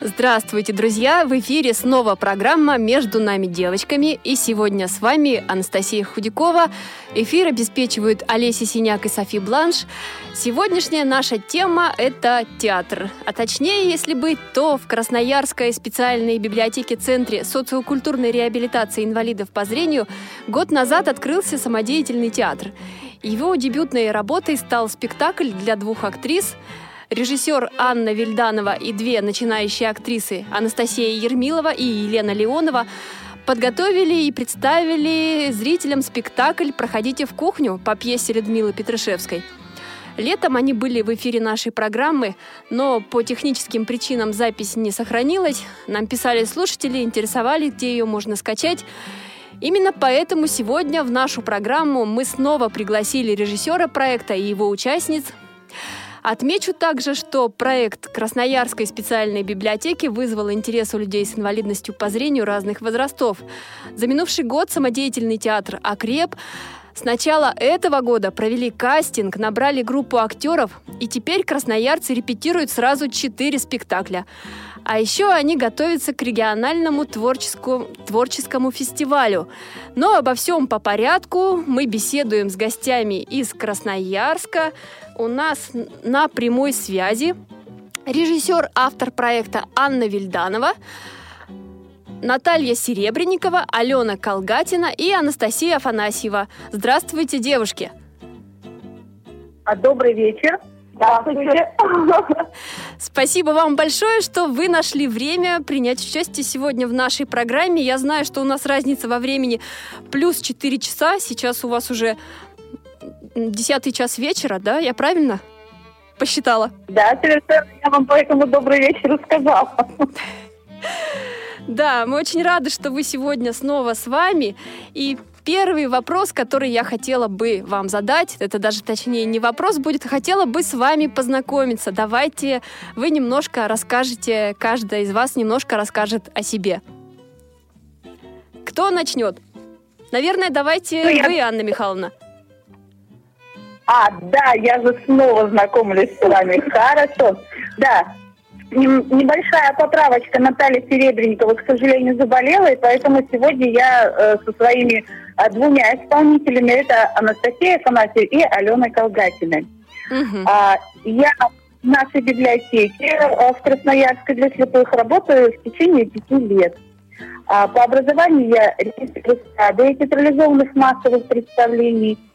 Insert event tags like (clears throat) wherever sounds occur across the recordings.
Здравствуйте, друзья! В эфире снова программа «Между нами девочками». И сегодня с вами Анастасия Худякова. Эфир обеспечивают Олеся Синяк и Софи Бланш. Сегодняшняя наша тема – это театр. А точнее, если быть, то в Красноярской специальной библиотеке-центре социокультурной реабилитации инвалидов по зрению год назад открылся самодеятельный театр. Его дебютной работой стал спектакль для двух актрис – Режиссер Анна Вильданова и две начинающие актрисы Анастасия Ермилова и Елена Леонова подготовили и представили зрителям спектакль «Проходите в кухню» по пьесе Людмилы Петрышевской. Летом они были в эфире нашей программы, но по техническим причинам запись не сохранилась. Нам писали слушатели, интересовали, где ее можно скачать. Именно поэтому сегодня в нашу программу мы снова пригласили режиссера проекта и его участниц. Отмечу также, что проект Красноярской специальной библиотеки вызвал интерес у людей с инвалидностью по зрению разных возрастов. За минувший год самодеятельный театр «Акреп» С начала этого года провели кастинг, набрали группу актеров, и теперь красноярцы репетируют сразу четыре спектакля. А еще они готовятся к региональному творческому, творческому фестивалю. Но обо всем по порядку. Мы беседуем с гостями из Красноярска. У нас на прямой связи режиссер, автор проекта Анна Вильданова, Наталья Серебренникова, Алена Колгатина и Анастасия Афанасьева. Здравствуйте, девушки! А, добрый вечер. Здравствуйте. (laughs) Спасибо вам большое, что вы нашли время принять участие сегодня в нашей программе. Я знаю, что у нас разница во времени плюс 4 часа. Сейчас у вас уже десятый час вечера, да? Я правильно посчитала? Да, совершенно. Я вам поэтому добрый вечер сказала. (laughs) Да, мы очень рады, что вы сегодня снова с вами. И первый вопрос, который я хотела бы вам задать, это даже точнее не вопрос будет, а хотела бы с вами познакомиться. Давайте вы немножко расскажете, каждая из вас немножко расскажет о себе. Кто начнет? Наверное, давайте ну, вы, я... Анна Михайловна. А, да, я же снова знакомлюсь с вами. Хорошо. Да, Небольшая поправочка. Наталья Серебренникова, к сожалению, заболела, и поэтому сегодня я э, со своими э, двумя исполнителями, это Анастасия Афанасьева и Алена Колгатина. Угу. Я в нашей библиотеке э, в Красноярске для слепых работаю в течение пяти лет. А, по образованию я регистратор театрализованных массовых представлений –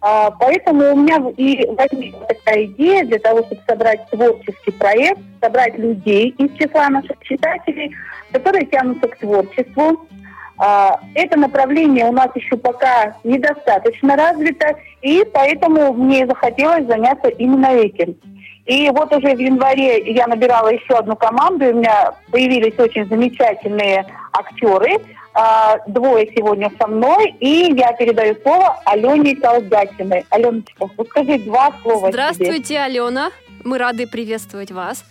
а, поэтому у меня и возникла такая идея для того, чтобы собрать творческий проект, собрать людей из числа наших читателей, которые тянутся к творчеству. А, это направление у нас еще пока недостаточно развито, и поэтому мне захотелось заняться именно этим. И вот уже в январе я набирала еще одну команду, и у меня появились очень замечательные актеры – а, двое сегодня со мной, и я передаю слово Алене Колгатиной. Аленочка, скажи два слова Здравствуйте, себе. Алена. Мы рады приветствовать вас.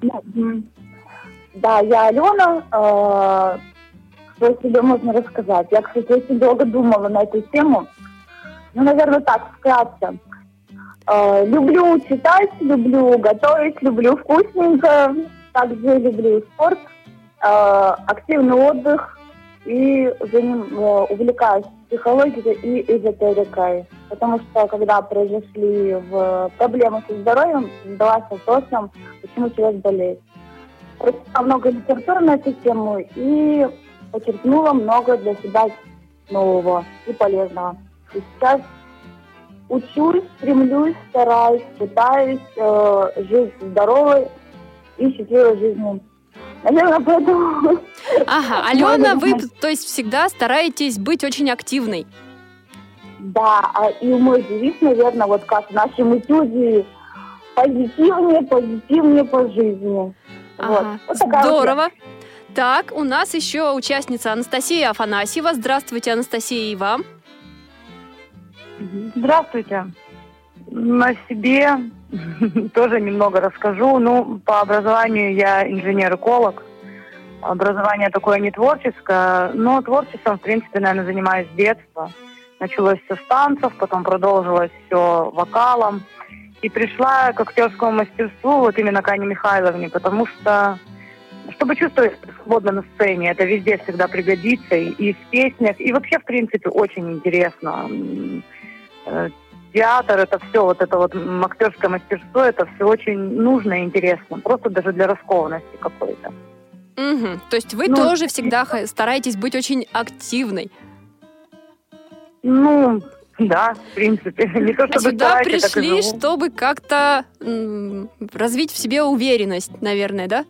Да, я Алена. Э, что себе можно рассказать? Я, кстати, очень долго думала на эту тему. Ну, наверное, так, вкратце. Э, люблю читать, люблю готовить, люблю вкусненько. Также люблю спорт – Э, активный отдых и за э, увлекаюсь психологией и эзотерикой. Потому что когда произошли в проблемы со здоровьем, задалась вопросом, почему человек болеет. Прочитала много литературы на эту тему и почерпнула много для себя нового и полезного. И сейчас учусь, стремлюсь, стараюсь, пытаюсь э, жить здоровой и счастливой жизнью. Наверное, поэтому... (laughs) Ага, (laughs) Алена, вы, то есть, всегда стараетесь быть очень активной. Да, а и мой девиз, наверное, вот как в нашем этюде, позитивнее, позитивнее по жизни. Вот. Ага, Вот вот. Здорово. Так, у нас еще участница Анастасия Афанасьева. Здравствуйте, Анастасия, и вам. Здравствуйте. На себе (laughs) тоже немного расскажу. Ну, по образованию я инженер-эколог. Образование такое не творческое, но творчеством, в принципе, наверное, занимаюсь с детства. Началось все с танцев, потом продолжилось все вокалом. И пришла к актерскому мастерству вот именно к Ане Михайловне, потому что чтобы чувствовать свободно на сцене, это везде всегда пригодится, и, и в песнях, и вообще, в принципе, очень интересно. Э, Театр, это все, вот это вот актерское мастерство, это все очень нужно и интересно, просто даже для раскованности какой-то. Мгм. То есть вы Ну, тоже всегда ха- стараетесь быть очень активной. Ну, да, в принципе, (laughs) не то А чтобы сюда стараюсь, и пришли, чтобы как-то развить в себе уверенность, наверное, да?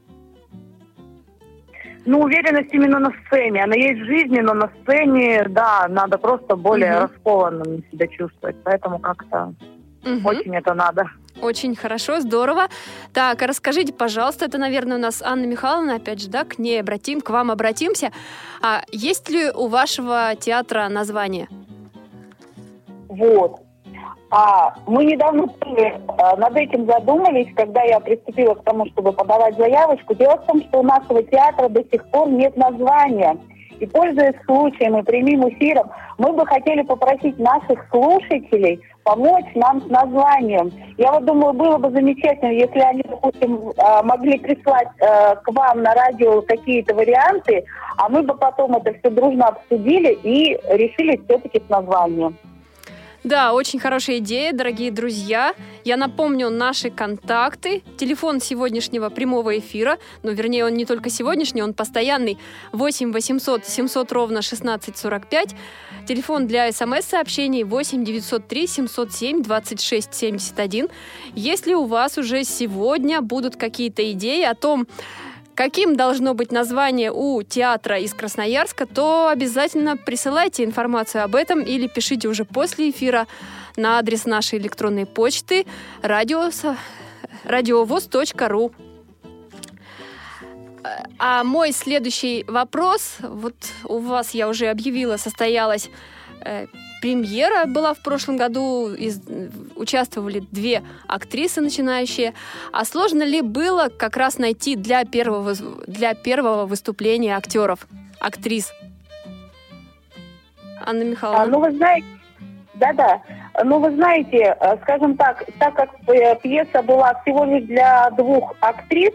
Ну, уверенность именно на сцене. Она есть в жизни, но на сцене, да, надо просто более Мгм. раскованным себя чувствовать. Поэтому как-то Мгм. очень это надо. Очень хорошо, здорово. Так, а расскажите, пожалуйста, это, наверное, у нас Анна Михайловна, опять же, да, к ней обратим, к вам обратимся. А есть ли у вашего театра название? Вот. А мы недавно тоже, а, над этим задумались, когда я приступила к тому, чтобы подавать заявочку. Дело в том, что у нашего театра до сих пор нет названия. И пользуясь случаем и прямым эфиром, мы бы хотели попросить наших слушателей помочь нам с названием. Я вот думаю, было бы замечательно, если они, допустим, а, могли прислать а, к вам на радио какие-то варианты, а мы бы потом это все дружно обсудили и решили все-таки с названием. Да, очень хорошая идея, дорогие друзья. Я напомню наши контакты. Телефон сегодняшнего прямого эфира, ну, вернее, он не только сегодняшний, он постоянный. 8 800 700 ровно 1645. Телефон для смс-сообщений 8 903 707 26 71. Если у вас уже сегодня будут какие-то идеи о том, каким должно быть название у театра из Красноярска, то обязательно присылайте информацию об этом или пишите уже после эфира на адрес нашей электронной почты радио- радиовоз.ру. А мой следующий вопрос, вот у вас я уже объявила, состоялась э, премьера была в прошлом году, из- участвовали две актрисы начинающие. А сложно ли было как раз найти для первого, для первого выступления актеров, актрис? Анна А, Михайловна. ну, вы знаете, да-да. Ну, вы знаете, э, скажем так, так как пьеса была всего лишь для двух актрис,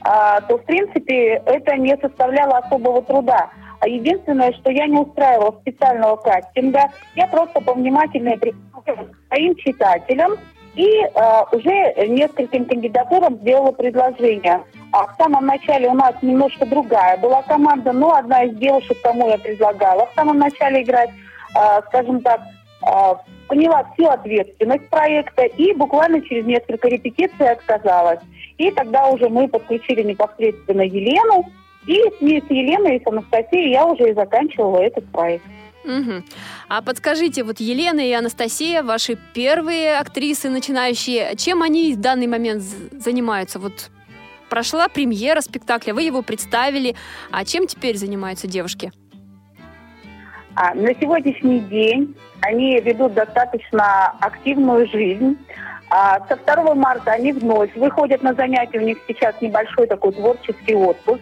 а, то, в принципе, это не составляло особого труда. А Единственное, что я не устраивала специального кастинга, я просто повнимательнее к своим читателям и э, уже нескольким кандидатурам сделала предложение. А в самом начале у нас немножко другая была команда, но одна из девушек, кому я предлагала в самом начале играть, э, скажем так, э, поняла всю ответственность проекта и буквально через несколько репетиций отказалась. И тогда уже мы подключили непосредственно Елену, и с Еленой и с Анастасией я уже и заканчивала этот проект. Мгм. А подскажите, вот Елена и Анастасия, ваши первые актрисы начинающие, чем они в данный момент занимаются? Вот прошла премьера спектакля, вы его представили, а чем теперь занимаются девушки? А на сегодняшний день они ведут достаточно активную жизнь. А со 2 марта они вновь выходят на занятия, у них сейчас небольшой такой творческий отпуск.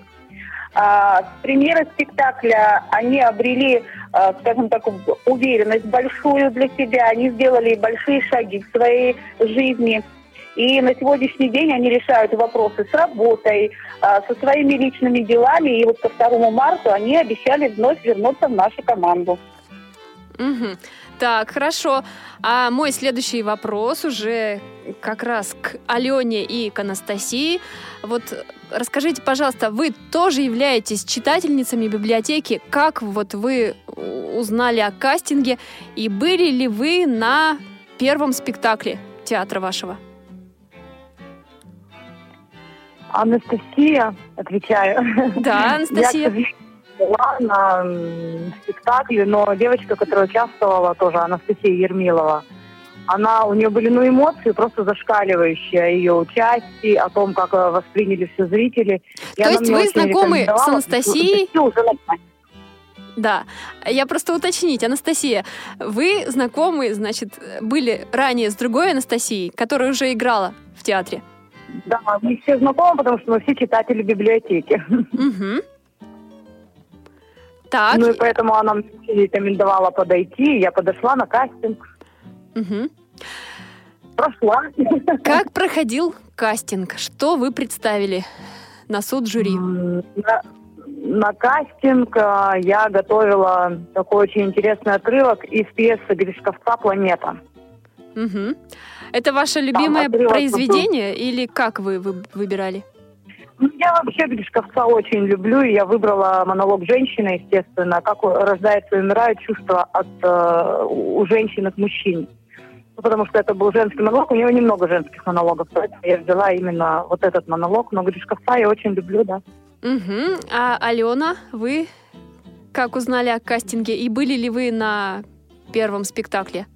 А, с премьеры спектакля они обрели, а, скажем так, уверенность большую для себя, они сделали большие шаги в своей жизни. И на сегодняшний день они решают вопросы с работой, а, со своими личными делами. И вот ко 2 марта они обещали вновь вернуться в нашу команду. Мгм. Так, хорошо. А мой следующий вопрос уже как раз к Алене и к Анастасии. Вот расскажите, пожалуйста, вы тоже являетесь читательницами библиотеки? Как вот вы узнали о кастинге? И были ли вы на первом спектакле театра вашего? Анастасия, отвечаю. Да, Анастасия. Я, была на спектакле, но девочка, которая участвовала, тоже Анастасия Ермилова, она, у нее были ну, эмоции просто зашкаливающие о ее участии, о том, как э, восприняли все зрители. И То есть вы знакомы с Анастасией? Да, я просто уточнить, Анастасия, вы знакомы, значит, были ранее с другой Анастасией, которая уже играла в театре? Да, мы все знакомы, потому что мы все читатели библиотеки. Угу. Так. Ну и поэтому она мне рекомендовала подойти, я подошла на кастинг. Угу. Прошла. Как проходил кастинг? Что вы представили на суд жюри? На, на кастинг а, я готовила такой очень интересный отрывок из пьесы Гришковца «Планета». Угу. Это ваше любимое Там произведение или как вы, вы выбирали? Ну, я вообще Гришковца очень люблю, и я выбрала монолог женщины, естественно, как рождается и умирает чувство от, э, у женщины к мужчине. Потому что это был женский монолог, у него немного женских монологов, поэтому я взяла именно вот этот монолог, но Гришковца я очень люблю, да. Угу. А Алена, вы как узнали о кастинге и были ли вы на первом спектакле?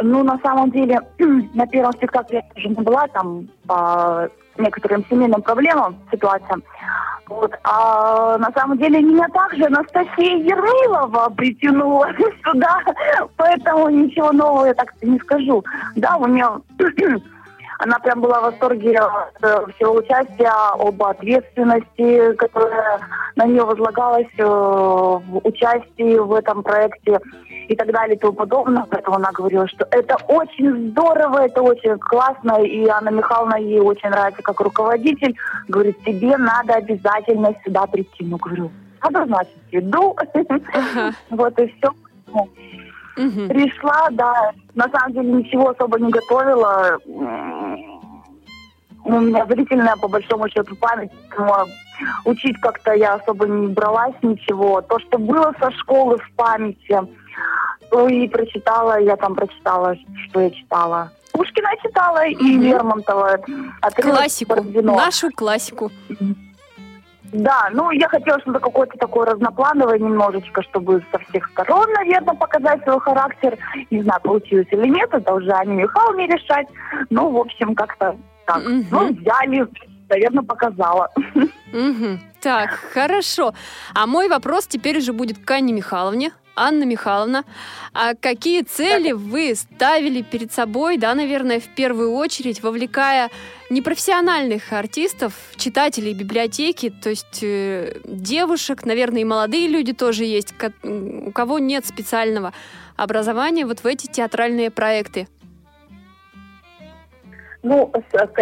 Ну, на самом деле, (clears throat) на первом спектакле я уже не была, там по некоторым семейным проблемам ситуациям. Вот. А на самом деле меня также Анастасия Ермилова притянула (laughs) сюда, поэтому ничего нового я так не скажу. Да, у нее (clears throat) она прям была в восторге от э, всего участия, об ответственности, которая на нее возлагалась э, в участии в этом проекте и так далее и тому подобное. Поэтому она говорила, что это очень здорово, это очень классно, и Анна Михайловна ей очень нравится как руководитель. Говорит, тебе надо обязательно сюда прийти. Ну, говорю, надо, значит, иду. (laughs) Вот и все. Угу. Пришла, да, на самом деле ничего особо не готовила. У меня зрительная, по большому счету, память. Учить как-то я особо не бралась ничего. То, что было со школы в памяти, то и прочитала, я там прочитала, что я читала. Пушкина читала и Лермонтова. Классику, нашу классику. Да, ну я хотела что-то какое-то такое разноплановое немножечко, чтобы со всех сторон, наверное, показать свой характер. Не знаю, получилось или нет, это уже Ане Михайловне решать. Ну, в общем, как-то так. Угу. Ну, взяли, наверное, показала. Угу. Так, хорошо. А мой вопрос теперь уже будет к Анне Михайловне. Анна Михайловна, а какие цели вы ставили перед собой, да, наверное, в первую очередь, вовлекая непрофессиональных артистов, читателей библиотеки, то есть э, девушек, наверное, и молодые люди тоже есть, у кого нет специального образования вот в эти театральные проекты? Ну,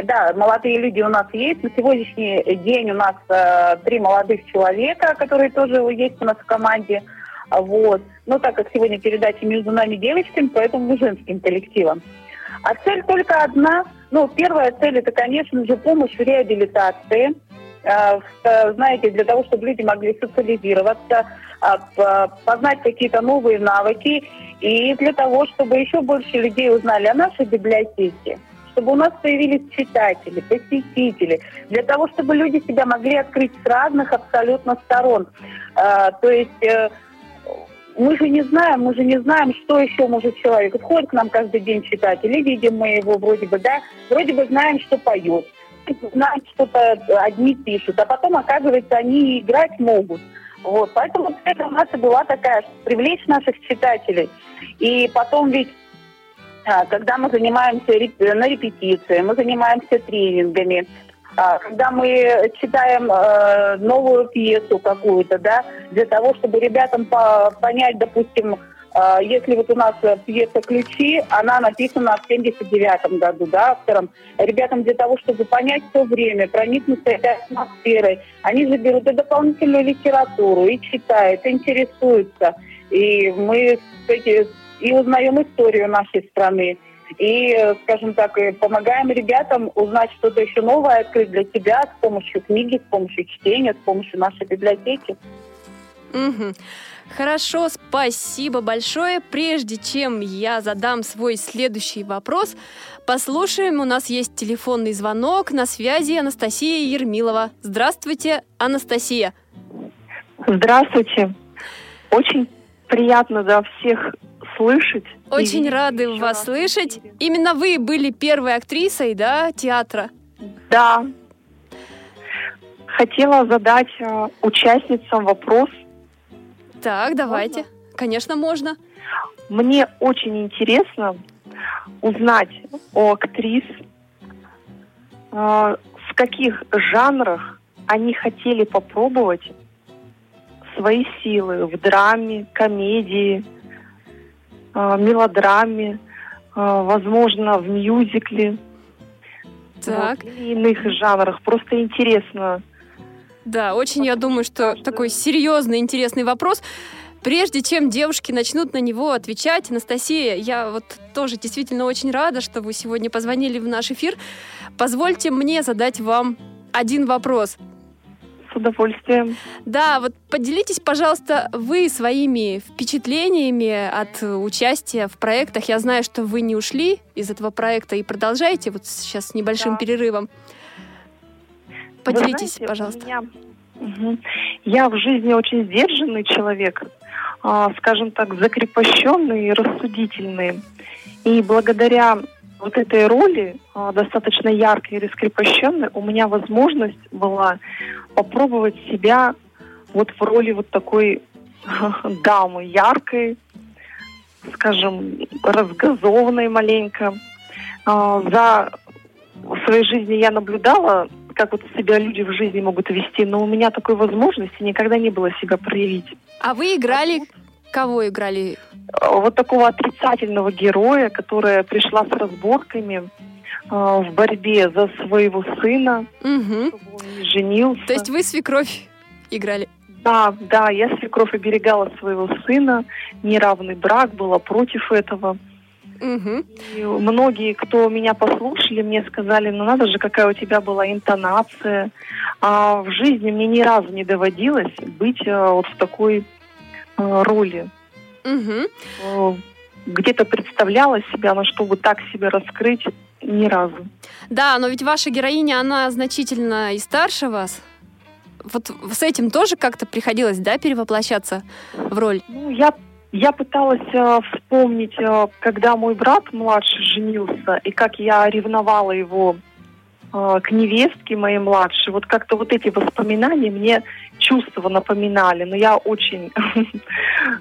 да, молодые люди у нас есть. На сегодняшний день у нас э, три молодых человека, которые тоже есть у нас в команде. Вот. Но так как сегодня передача между нами девочками, поэтому мы женским коллективом. А цель только одна. Ну, первая цель это, конечно же, помощь в реабилитации. Э, знаете, для того, чтобы люди могли социализироваться, э, познать какие-то новые навыки, и для того, чтобы еще больше людей узнали о нашей библиотеке чтобы у нас появились читатели, посетители, для того, чтобы люди себя могли открыть с разных абсолютно сторон. Э, то есть мы же не знаем, мы же не знаем, что еще может человек. Входит к нам каждый день читатель, и видим мы его вроде бы, да, вроде бы знаем, что поет, знаем, что-то одни пишут, а потом, оказывается, они играть могут. Вот, поэтому цель у нас и была такая, привлечь наших читателей. И потом ведь а, когда мы занимаемся на репетиции, мы занимаемся тренингами, когда мы читаем э, новую пьесу какую-то, да, для того, чтобы ребятам по понять, допустим, э, если вот у нас пьеса «Ключи», она написана в 79 году, да, автором. Ребятам для того, чтобы понять то время, проникнуться этой атмосферой, они же берут и дополнительную литературу, и читают, и интересуются. И мы и узнаем историю нашей страны и, скажем так, помогаем ребятам узнать что-то еще новое, открыть для себя с помощью книги, с помощью чтения, с помощью нашей библиотеки. Угу. Хорошо, спасибо большое. Прежде чем я задам свой следующий вопрос, послушаем. У нас есть телефонный звонок. На связи Анастасия Ермилова. Здравствуйте, Анастасия. Здравствуйте. Очень приятно да, всех слышать. Очень рады вас слышать. Именно вы были первой актрисой, да, театра? Да. Хотела задать э, участницам вопрос. Так, давайте. Конечно, можно. Мне очень интересно узнать о актрис, э, в каких жанрах они хотели попробовать свои силы в драме, комедии, мелодраме, э, возможно, в мюзикле. Так. Вот, или иных жанрах. Просто интересно. Да, очень я думаю, что такой серьезный, интересный вопрос. Прежде чем девушки начнут на него отвечать, Анастасия, я вот тоже действительно очень рада, что вы сегодня позвонили в наш эфир. Позвольте мне задать вам один вопрос. С удовольствием. Да, вот поделитесь, пожалуйста, вы своими впечатлениями от участия в проектах. Я знаю, что вы не ушли из этого проекта и продолжаете вот сейчас с небольшим Да. перерывом. Поделитесь, знаете, пожалуйста. меня- Мгм. Я в жизни очень сдержанный человек, а, скажем так, закрепощенный и рассудительный. И благодаря вот этой роли, а, достаточно яркой и раскрепощенной, у меня возможность была попробовать себя вот в роли вот такой (laughs) дамы яркой, скажем, разгазованной маленько. А, За в своей жизни я наблюдала, как вот себя люди в жизни могут вести, но у меня такой возможности никогда не было себя проявить. А вы играли... Кого играли? Вот такого отрицательного героя, которая пришла с разборками а, в борьбе за своего сына, Мгм. чтобы он не женился. То есть вы свекровь играли? Да, да, я свекровь оберегала своего сына, неравный брак, была против этого. Мгм. И многие, кто меня послушали, мне сказали, ну надо же, какая у тебя была интонация. А в жизни мне ни разу не доводилось быть э, вот в такой э, роли. Э, Где-то представляла себя, но чтобы так себя раскрыть, ни разу. Да, но ведь ваша героиня, она значительно и старше вас. Вот с этим тоже как-то приходилось, да, перевоплощаться в роль? Ну, я, я пыталась э, вспомнить, э, когда мой брат младший женился, и как я ревновала его к невестке моей младшей. Вот как-то вот эти воспоминания мне чувства напоминали. Но я очень,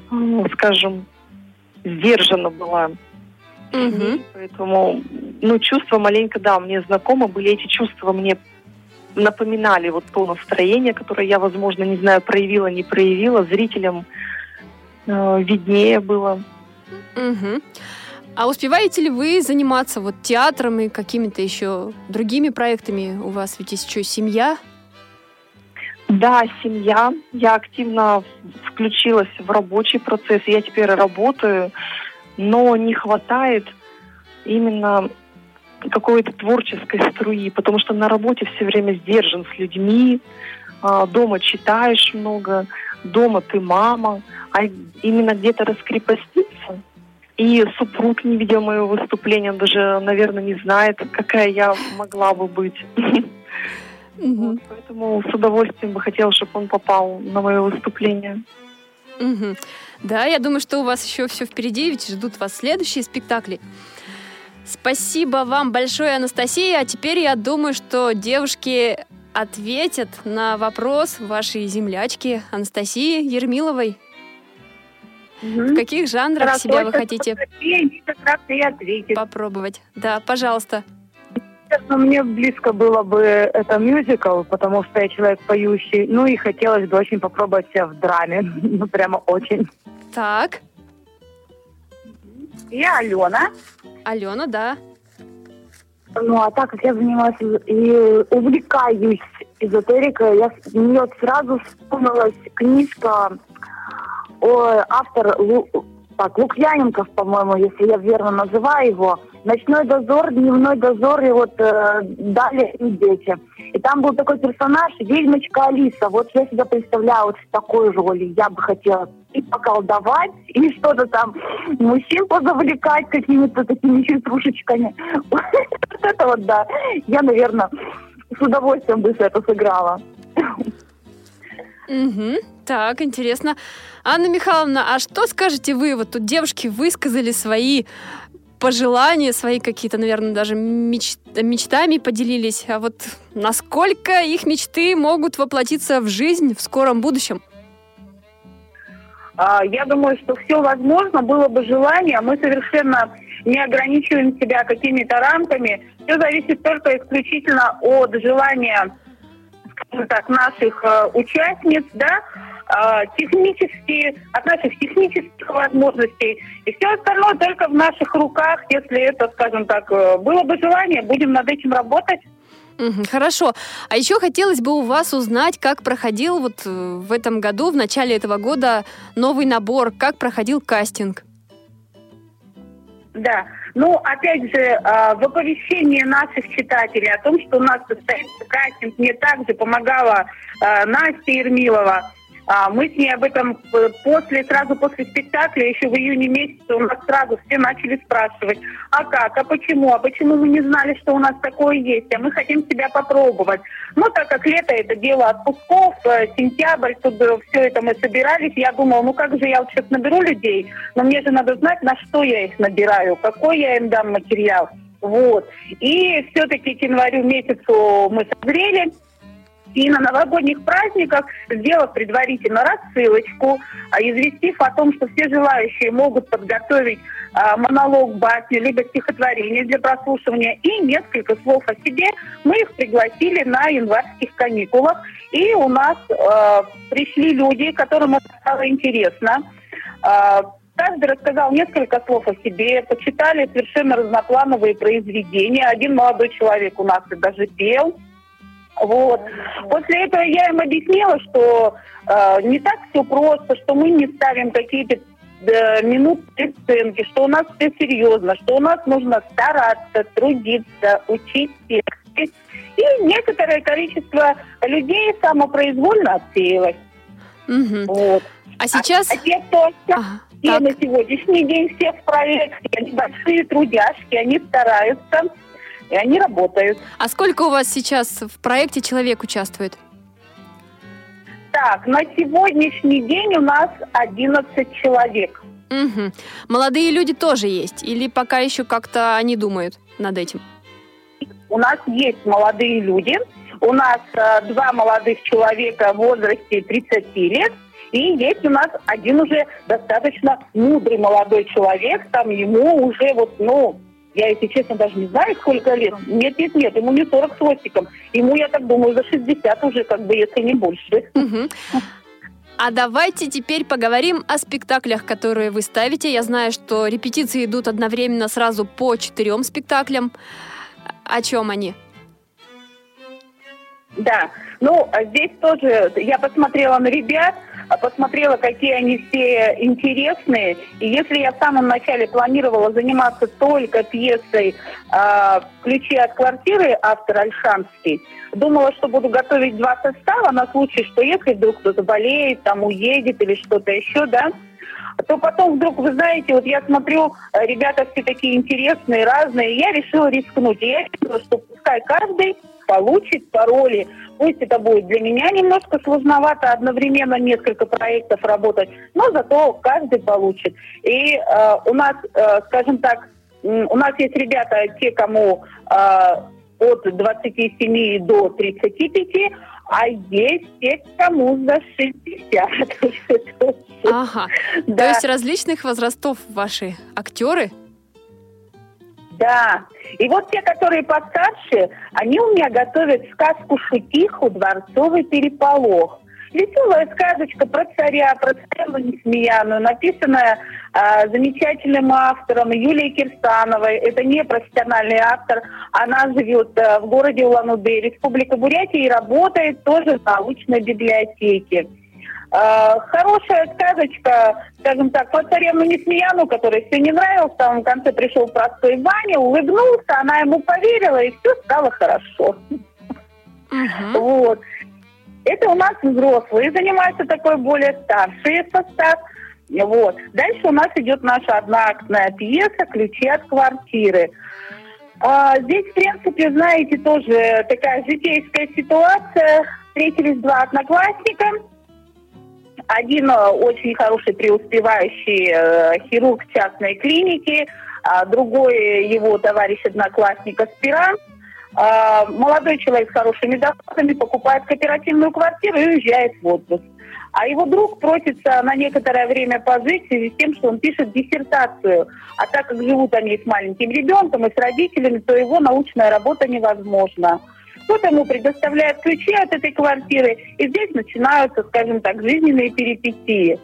(laughs) скажем, сдержана была. Поэтому, ну, чувства маленько, да, мне знакомы были. Эти чувства мне напоминали вот то настроение, которое я, возможно, не знаю, проявила, не проявила. Зрителям э, виднее было. Мгм. А успеваете ли вы заниматься вот театром и какими-то еще другими проектами? У вас ведь есть еще семья. Да, семья. Я активно включилась в рабочий процесс. Я теперь работаю, но не хватает именно какой-то творческой струи, потому что на работе все время сдержан с людьми, а, дома читаешь много, дома ты мама, а именно где-то раскрепоститься. И супруг, не видел моего выступления, он даже, наверное, не знает, какая я могла бы быть. Мгм. Вот, поэтому с удовольствием бы хотела, чтобы он попал на мое выступление. Мгм. Да, я думаю, что у вас еще все впереди, ведь ждут вас следующие спектакли. Спасибо вам большое, Анастасия. А теперь я думаю, что девушки ответят на вопрос вашей землячки Анастасии Ермиловой. В каких жанрах себя вы хотите раз попробовать? Да, пожалуйста. Честно, мне близко было бы это мюзикл, потому что я человек поющий. Ну и хотелось бы очень попробовать себя в драме. (laughs) Ну, прямо очень. Так, Я Алена. Алена, да. Ну, а так как я занимаюсь и увлекаюсь эзотерикой, я, мне вот сразу вспомнилась книжка о, автор Лу, так, Лукьяненков, по-моему, если я верно называю его. «Ночной дозор», «Дневной дозор» и вот э, «Далее и дети». И там был такой персонаж, ведьмочка Алиса. Вот я себя представляю вот в такой роли. Я бы хотела и поколдовать, и что-то там мужчин позавлекать какими-то такими хитрушечками. (laughs) Вот это вот, да. Я, наверное, с удовольствием бы это сыграла. Угу. Так, интересно. Анна Михайловна, а что скажете вы? Вот тут девушки высказали свои пожелания, свои какие-то, наверное, даже меч... мечтами поделились. А вот насколько их мечты могут воплотиться в жизнь в скором будущем? А, я думаю, что все возможно, было бы желание. Мы совершенно не ограничиваем себя какими-то рамками. Все зависит только исключительно от желания, так, наших э, участниц, да, э, технически, от наших технических возможностей. И все остальное только в наших руках. Если это, скажем так, э, было бы желание, будем над этим работать. Хорошо. А еще хотелось бы у вас узнать, как проходил вот э, в этом году, в начале этого года, новый набор, как проходил кастинг. Да. Ну, опять же, а, в оповещении наших читателей о том, что у нас состоится кастинг, мне также помогала а, Настя Ермилова. А, мы с ней об этом э, после, сразу после спектакля, еще в июне месяце у нас сразу все начали спрашивать, а как, а почему, а почему мы не знали, что у нас такое есть, а мы хотим себя попробовать. Ну, так как лето это дело отпусков, э, сентябрь, тут э, все это мы собирались, я думала, ну как же я вот сейчас наберу людей, но мне же надо знать, на что я их набираю, какой я им дам материал. Вот. И все-таки к январю месяцу мы созрели, и на новогодних праздниках, сделав предварительно рассылочку, а, известив о том, что все желающие могут подготовить а, монолог, басню, либо стихотворение для прослушивания и несколько слов о себе, мы их пригласили на январских каникулах. И у нас э, пришли люди, которым это стало интересно. Э, Каждый рассказал несколько слов о себе, почитали совершенно разноплановые произведения. Один молодой человек у нас и даже пел. Вот. После этого я им объяснила, что э, не так все просто, что мы не ставим какие-то э, минутные сценки, что у нас все серьезно, что у нас нужно стараться, трудиться, учить тексты. И некоторое количество людей самопроизвольно отсеялось. Угу. Вот. А сейчас... А, а те, кто ага, на сегодняшний день, все в проекте, они большие трудяшки, они стараются и они работают. А сколько у вас сейчас в проекте человек участвует? Так, на сегодняшний день у нас 11 человек. Угу. Молодые люди тоже есть? Или пока еще как-то они думают над этим? У нас есть молодые люди. У нас э, два молодых человека в возрасте 30 лет. И есть у нас один уже достаточно мудрый молодой человек. Там ему уже вот, ну, я, если честно, даже не знаю, сколько лет. Нет, нет, нет, ему не 40 с хвостиком. Ему, я так думаю, за 60 уже, как бы, если не больше. А давайте теперь поговорим о спектаклях, которые вы ставите. Я знаю, что репетиции идут одновременно сразу по четырем спектаклям. О чем они? Да, ну, а здесь тоже я посмотрела на ребят, посмотрела, какие они все интересные. И если я в самом начале планировала заниматься только пьесой э, «Ключи от квартиры» автор Альшанский, думала, что буду готовить два состава на случай, что если вдруг кто-то болеет, там уедет или что-то еще, да, то потом вдруг, вы знаете, вот я смотрю, ребята все такие интересные, разные, я решила рискнуть. И я решила, что пускай каждый получит по роли. Пусть это будет для меня немножко сложновато одновременно несколько проектов работать, но зато каждый получит. И э, у нас, э, скажем так, у нас есть ребята, те, кому э, от 27 до 35, а есть те, кому за 60. (laughs) Ага. Да. То есть различных возрастов ваши актеры? Да. И вот те, которые постарше, они у меня готовят сказку «Шутиху. Дворцовый переполох». Веселая сказочка про царя, про царевну Несмеяную, написанная э, замечательным автором Юлией Кирсановой. Это не профессиональный автор. Она живет э, в городе Улан-Удэ, Республика Бурятия, и работает тоже в научной библиотеке. Э, хорошая сказочка, скажем так, по царевну Несмеяну, которой все не нравилось, в самом конце пришел простой Ваня, улыбнулся, она ему поверила, и все стало хорошо. Uh-huh. Вот. Это у нас взрослые занимаются такой более старший состав. Вот. Дальше у нас идет наша одноактная пьеса «Ключи от квартиры». А, здесь, в принципе, знаете, тоже такая житейская ситуация. Встретились два одноклассника – Один э, очень хороший преуспевающий э, хирург частной клиники, а другой его товарищ-одноклассник аспирант. А, молодой человек с хорошими доходами покупает кооперативную квартиру и уезжает в отпуск. А его друг просится на некоторое время пожить в связи с тем, что он пишет диссертацию. А так как живут они с маленьким ребенком и с родителями, то его научная работа невозможна. Кто-то ему предоставляет ключи от этой квартиры, и здесь начинаются, скажем так, жизненные перипетии.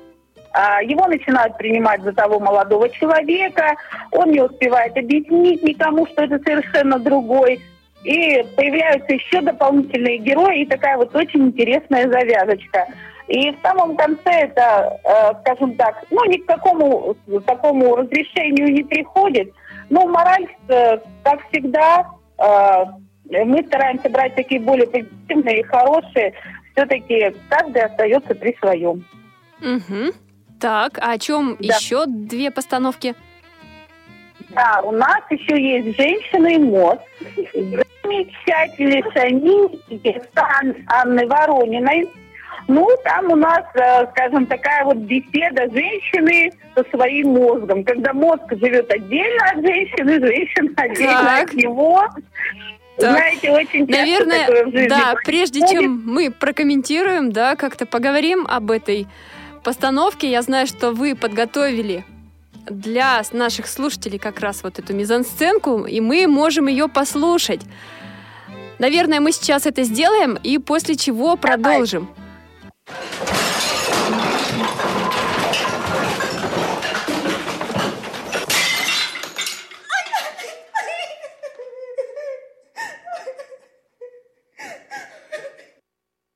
А, его начинают принимать за того молодого человека, он не успевает объяснить никому, что это совершенно другой. И появляются еще дополнительные герои, и такая вот очень интересная завязочка. И в самом конце это, э, скажем так, ну, ни к какому такому разрешению не приходит. Но мораль, э, как всегда, э, мы стараемся брать такие более позитивные и хорошие. Все-таки каждый остается при своем. Угу. Так, а о чем да. еще две постановки? Да, у нас еще есть «Женщина и мозг». Замечательнейшая Сан Анны Ворониной. Ну, там у нас, э, скажем, такая вот беседа женщины со своим мозгом. Когда мозг живет отдельно от женщины, женщина отдельно так. от него. Знаете, очень Наверное, да, прежде чем мы прокомментируем, да, как-то поговорим об этой постановке, я знаю, что вы подготовили для наших слушателей как раз вот эту мизансценку, и мы можем ее послушать. Наверное, мы сейчас это сделаем, и после чего продолжим.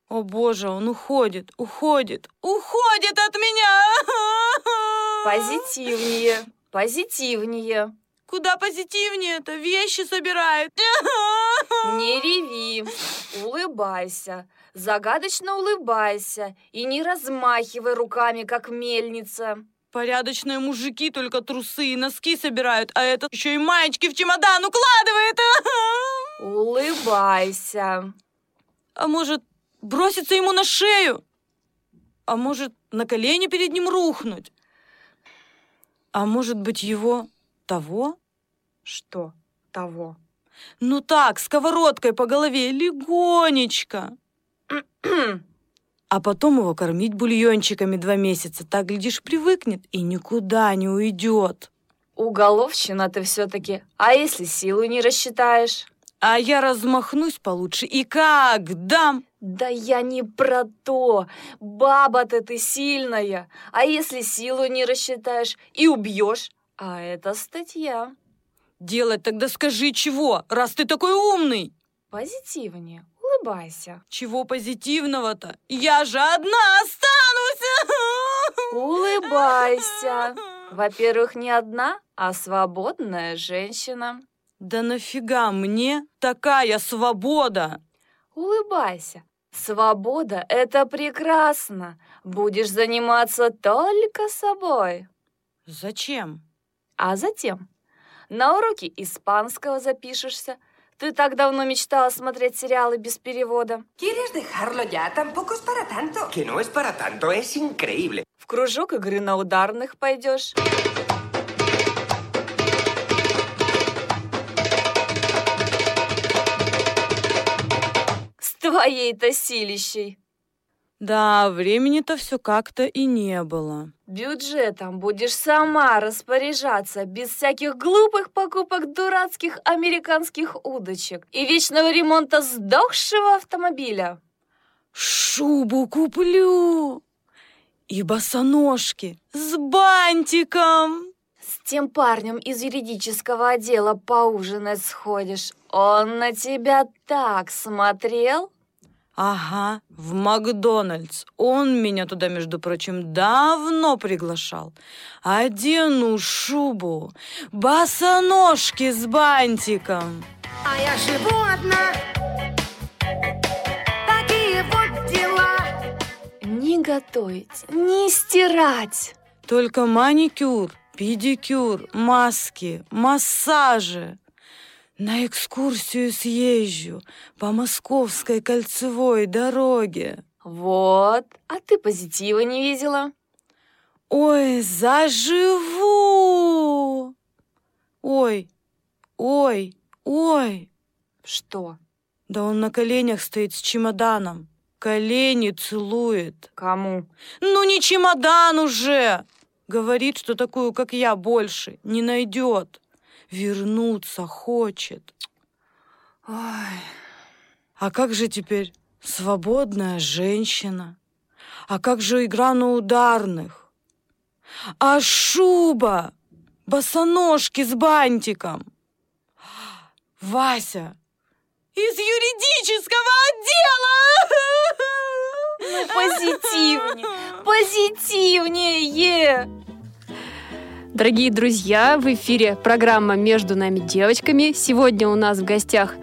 О боже, он уходит, уходит, уходит от меня! (laughs) Позитивнее, позитивнее. Куда позитивнее-то? Вещи собирает. (laughs) Не реви, улыбайся, загадочно улыбайся и не размахивай руками, как мельница. Порядочные мужики только трусы и носки собирают, а этот еще и маечки в чемодан укладывает. (laughs) Улыбайся. А может, броситься ему на шею? А может, на колени перед ним рухнуть? А может быть, его того? Что того? Ну так, сковородкой по голове, легонечко. а потом его кормить бульончиками два месяца. Так, глядишь, привыкнет и никуда не уйдет. Уголовщина ты все-таки. А если силу не рассчитаешь? А я размахнусь получше и как дам? Да я не про то. Баба-то ты сильная. А если силу не рассчитаешь и убьешь? А это статья. Делать тогда скажи чего, раз ты такой умный. Позитивнее, улыбайся. Чего позитивного-то? Я же одна останусь. Улыбайся. (laughs) Во-первых, не одна, а свободная женщина. Да нафига мне такая свобода? Улыбайся. Свобода — это прекрасно. Будешь заниматься только собой. Зачем? А затем на уроки испанского запишешься. Ты так давно мечтала смотреть сериалы без перевода. ¿Quieres dejarlo ya? Tampoco es para tanto. Que no es para tanto, es increíble. В кружок игры на ударных пойдешь. Твоей-то силищей. Да, времени-то все как-то и не было. Бюджетом будешь сама распоряжаться, без всяких глупых покупок дурацких американских удочек и вечного ремонта сдохшего автомобиля. Шубу куплю и босоножки с бантиком. С тем парнем из юридического отдела поужинать сходишь. Он на тебя так смотрел, Ага, в Макдональдс. Он меня туда, между прочим, давно приглашал. Одену шубу, босоножки с бантиком. А я живу одна. Такие вот дела. Не готовить, не стирать. Только маникюр, педикюр, маски, массажи. На экскурсию съезжу по московской кольцевой дороге. Вот, а ты позитива не видела. Ой, заживу! Ой, ой, ой. Что? Да он на коленях стоит с чемоданом. Колени целует. Кому? Ну не чемодан уже! Говорит, что такую, как я, больше не найдет. Вернуться хочет. Ой. А как же теперь свободная женщина? А как же игра на ударных? А шуба? Босоножки с бантиком? Вася, из юридического отдела! Ну, позитивнее, позитивнее! Дорогие друзья, в эфире программа «Между нами девочками». Сегодня у нас в гостях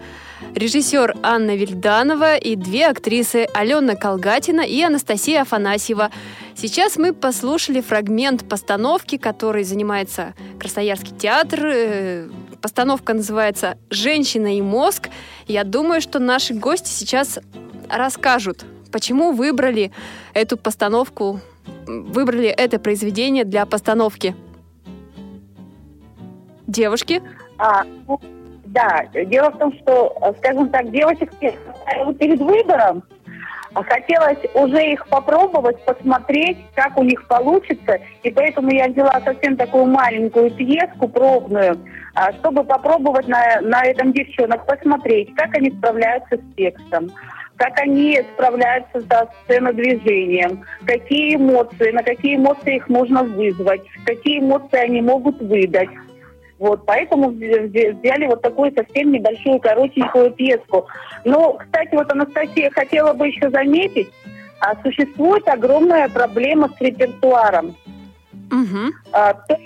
режиссер Анна Вильданова и две актрисы Алена Колгатина и Анастасия Афанасьева. Сейчас мы послушали фрагмент постановки, который занимается Красноярский театр. Э, постановка называется «Женщина и мозг». Я думаю, что наши гости сейчас расскажут, почему выбрали эту постановку, выбрали это произведение для постановки. Девушки? А, ну, да, дело в том, что, скажем так, девочек перед выбором а хотелось уже их попробовать, посмотреть, как у них получится. И поэтому я взяла совсем такую маленькую пьеску пробную, а, чтобы попробовать на, на этом девчонок посмотреть, как они справляются с текстом как они справляются со сценодвижением, какие эмоции, на какие эмоции их можно вызвать, какие эмоции они могут выдать. Вот, поэтому взяли вот такую совсем небольшую, коротенькую пьеску. Но, кстати, вот Анастасия хотела бы еще заметить, а существует огромная проблема с репертуаром. Угу. А, то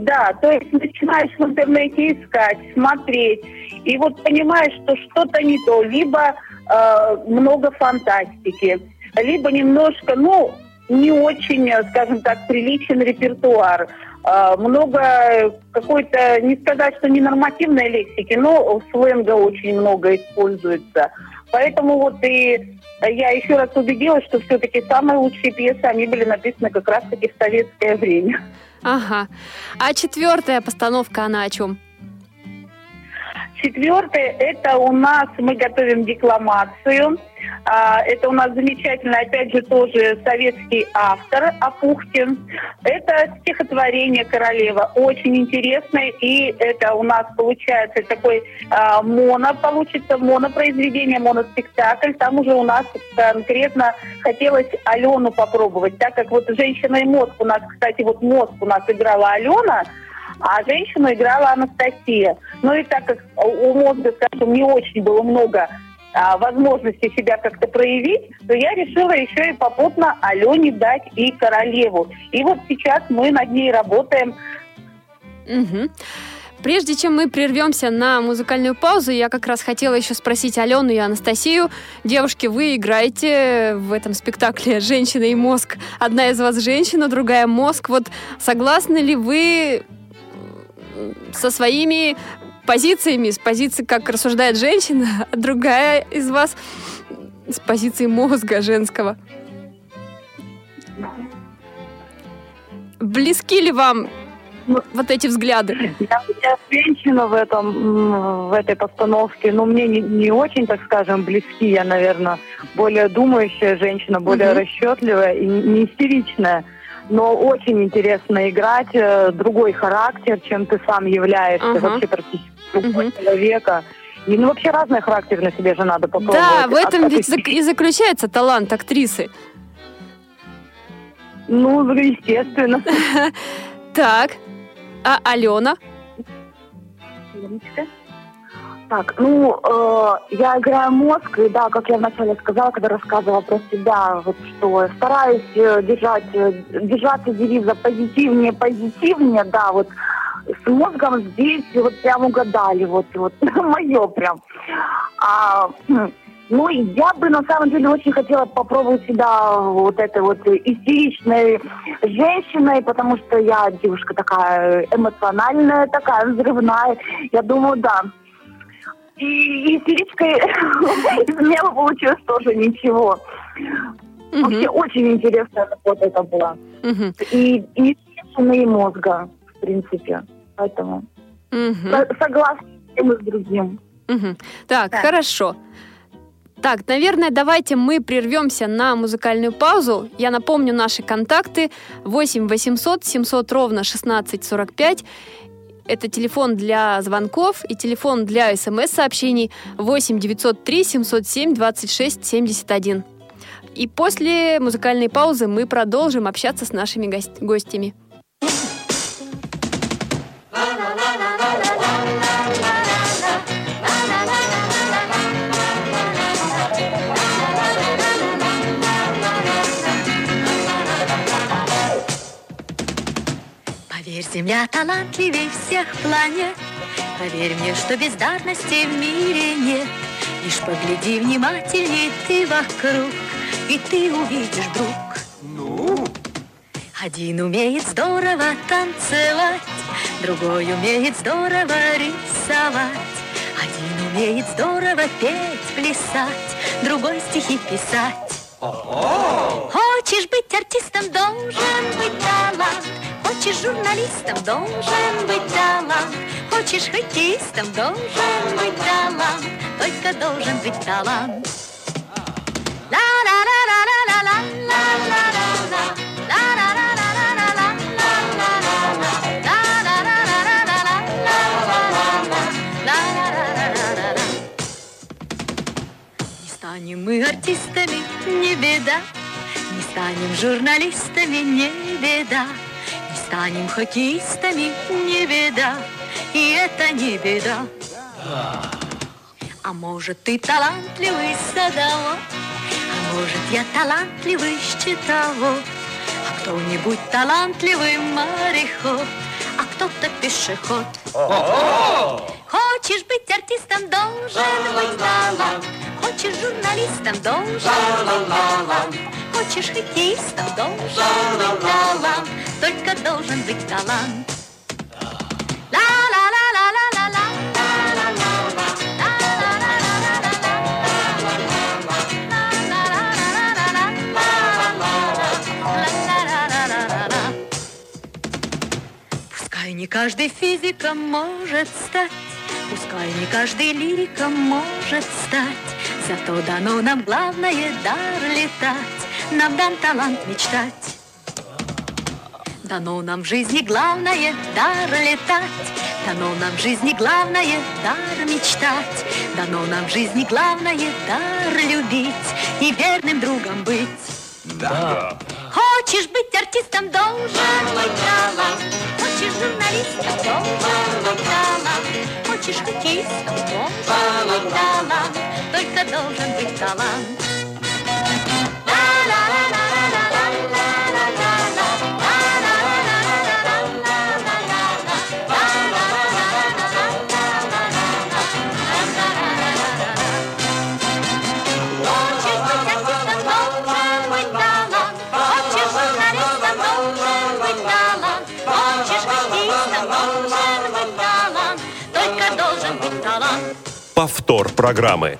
да, то есть начинаешь в интернете искать, смотреть, и вот понимаешь, что что-то не то, либо э, много фантастики, либо немножко, ну, не очень, скажем так, приличен репертуар. А, много какой-то, не сказать, что не нормативной лексики, но сленга очень много используется. Поэтому вот и я еще раз убедилась, что все-таки самые лучшие пьесы, они были написаны как раз-таки в советское время. Ага. А четвертая постановка, она о чем? Четвертое, это у нас мы готовим декламацию. А, это у нас замечательный, опять же, тоже советский автор Апухтин. Это стихотворение «Королева». Очень интересное. И это у нас получается такой а, моно, получится монопроизведение, моноспектакль. Там уже у нас конкретно хотелось Алену попробовать. Так как вот «Женщина и мозг» у нас, кстати, вот мозг у нас играла Алена – а женщину играла Анастасия. Ну и так как у мозга, скажем, не очень было много а, возможности себя как-то проявить, то я решила еще и попутно Алене дать и королеву. И вот сейчас мы над ней работаем. Угу. Прежде чем мы прервемся на музыкальную паузу, я как раз хотела еще спросить Алену и Анастасию. Девушки, вы играете в этом спектакле «Женщина и мозг». Одна из вас женщина, другая мозг. Вот согласны ли вы со своими позициями, с позиции, как рассуждает женщина, (laughs) а другая из вас с позиции мозга женского. Близки ли вам вот эти взгляды? Я, я женщина в этом в этой постановке, но мне не, не очень, так скажем, близки. Я, наверное, более думающая женщина, более угу. расчетливая и не истеричная но очень интересно играть, э, другой характер, чем ты сам являешься, uh-huh. вообще практически другого uh-huh. человека. И ну, вообще разный характер на себе же надо попробовать. Да, в этом а, ведь и заключается талант актрисы. Ну, естественно. (laughs) Так, а Алена? Так, ну, э, я играю мозг, и да, как я вначале сказала, когда рассказывала про себя, вот что стараюсь э, держать, э, держаться девиза позитивнее, позитивнее, да, вот с мозгом здесь вот прям угадали, вот, вот, (laughs) мое прям. А, ну, я бы на самом деле очень хотела попробовать себя вот этой вот истеричной женщиной, потому что я девушка такая эмоциональная, такая взрывная. Я думаю, да, и истеричкой (laughs) из меня получилось тоже ничего. Вообще очень интересная работа это была. И, и и мозга, в принципе. Поэтому согласна с тем и с другим. Так, Да. хорошо. Так, наверное, давайте мы прервемся на музыкальную паузу. Я напомню наши контакты 8 800 700 ровно 1645. Это телефон для звонков и телефон для смс-сообщений 8 903 707 26 71. И после музыкальной паузы мы продолжим общаться с нашими гостями. Земля талантливей всех планет. Поверь мне, что бездарности в мире нет. Лишь погляди внимательней ты вокруг, и ты увидишь вдруг. Ну? Один умеет здорово танцевать, другой умеет здорово рисовать. Один умеет здорово петь, плясать, другой стихи писать. Хочешь быть артистом, должен быть талант. Хочешь журналистом, должен быть талант. Хочешь хоккеистом, должен быть талант. Только должен быть талант. Не станем мы артистами, не беда. Не станем журналистами, не беда. Не станем хоккеистами, не беда. И это не беда. А может, ты талантливый садовод, а может, я талантливый счетовод, а кто-нибудь талантливый мореход, а кто-то пешеход. Хочешь быть артистом, должен быть талант. Хочешь журналистом, должен быть талант. Хочешь хоккеистом, должен быть талант. Только должен быть талант. Пускай не каждый физиком может стать, Пускай не каждый лириком может стать, Зато дано нам главное дар летать, Нам дан талант мечтать. Дано нам в жизни главное дар летать, Дано нам в жизни главное дар мечтать, Дано нам в жизни главное дар любить И верным другом быть. Да. Хочешь быть артистом, должен быть талант. Хочешь журналистом, должен быть талант. Хочешь хоккеистом, должен быть талант. Только должен быть талант. Повтор программы.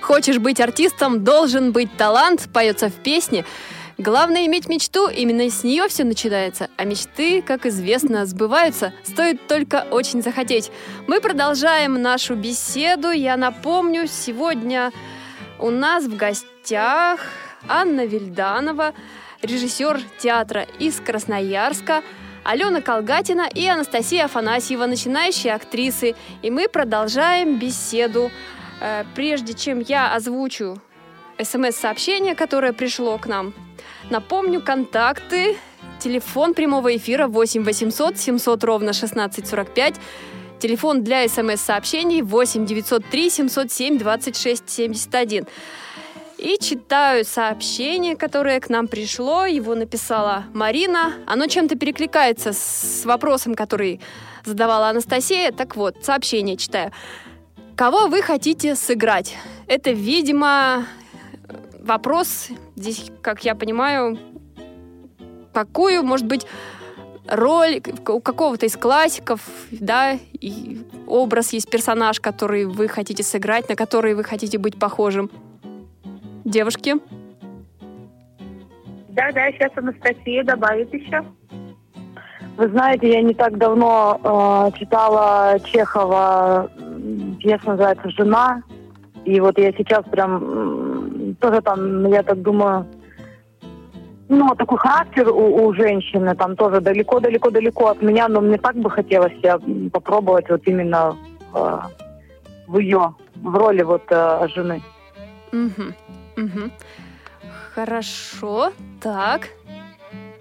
Хочешь быть артистом, должен быть талант, поется в песне. Главное иметь мечту, именно с нее все начинается. А мечты, как известно, сбываются, стоит только очень захотеть. Мы продолжаем нашу беседу. Я напомню, сегодня у нас в гостях Анна Вильданова, режиссер театра из Красноярска, Алена Колгатина и Анастасия Афанасьева, начинающие актрисы. И мы продолжаем беседу. Э, Прежде чем я озвучу смс-сообщение, которое пришло к нам, напомню контакты. Телефон прямого эфира 8 800 700 ровно 1645. Телефон для смс-сообщений 8 903 707 26 71. И читаю сообщение, которое к нам пришло. Его написала Марина. Оно чем-то перекликается с вопросом, который задавала Анастасия. Так вот, сообщение читаю. Кого вы хотите сыграть? Это, видимо, вопрос, здесь, как я понимаю, какую, может быть, роль у какого-то из классиков, да, и образ есть персонаж, который вы хотите сыграть, на который вы хотите быть похожим. Девушки, Да, да, сейчас Анастасия добавит еще. Вы знаете, я не так давно э, читала Чехова, пьеса называется «Жена». И вот я сейчас прям тоже там, я так думаю, ну, такой характер у, у женщины там тоже далеко-далеко-далеко от меня, но мне так бы хотелось себя м, попробовать вот именно э, в ее, в роли вот э, жены. Мгм, мгм. Хорошо. Так.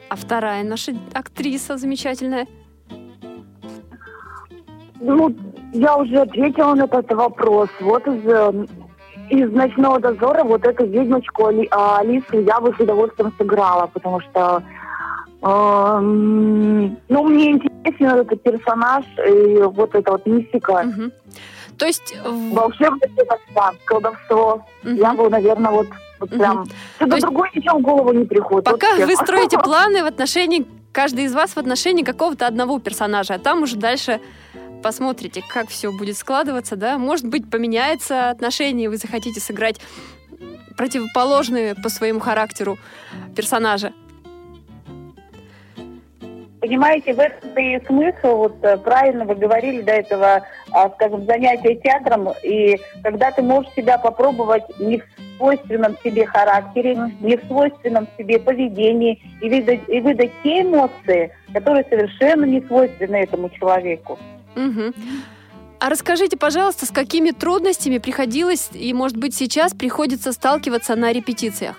А вторая наша актриса замечательная. Ну, я уже ответила на этот вопрос. Вот из, э, из «Ночного дозора» вот эту ведьмочку Али- а, Алису я бы с удовольствием сыграла, потому что эм, ну, мне интересен этот персонаж и вот эта вот мистика. То есть... Волшебный да, колдовство. Я бы, наверное, вот, вот прям... Что-то другое ничего в голову не приходит. Вот Пока честно. вы строите планы в отношении, каждый из вас в отношении какого-то одного персонажа, а там уже дальше посмотрите, как все будет складываться, да? Может быть, поменяется отношение, и вы захотите сыграть противоположные по своему характеру персонажа. Понимаете, в этом и смысл, вот э, правильно вы говорили до этого, а, скажем, занятия театром, и когда ты можешь себя попробовать не в свойственном себе характере, не в свойственном себе поведении, и выдать, и выдать те эмоции, которые совершенно не свойственны этому человеку. Мгм. А расскажите, пожалуйста, с какими трудностями приходилось и, может быть, сейчас приходится сталкиваться на репетициях?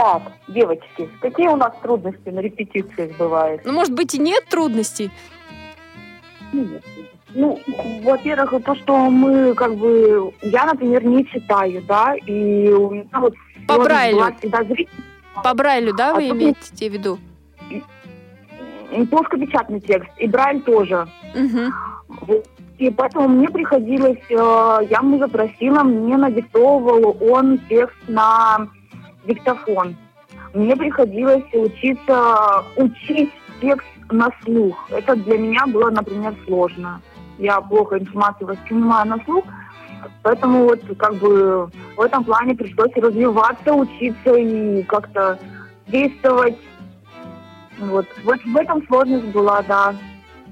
Так, девочки, какие у нас трудности на репетициях бывают? Ну, может быть, и нет трудностей? Ну, во-первых, то, что мы как бы... Я, например, не читаю, да, и у меня вот... По Брайлю. всегда зрительная. По Брайлю, да, вы А имеете в виду? Плоскопечатный текст, и Брайль тоже. Вот. И поэтому мне приходилось, э, я мужа просила, мне надиктовывал он текст на диктофон. Мне приходилось учиться, учить текст на слух. Это для меня было, например, сложно. Я плохо информацию воспринимаю на слух, поэтому вот как бы в этом плане пришлось развиваться, учиться и как-то действовать. Вот. вот в этом сложность была, да.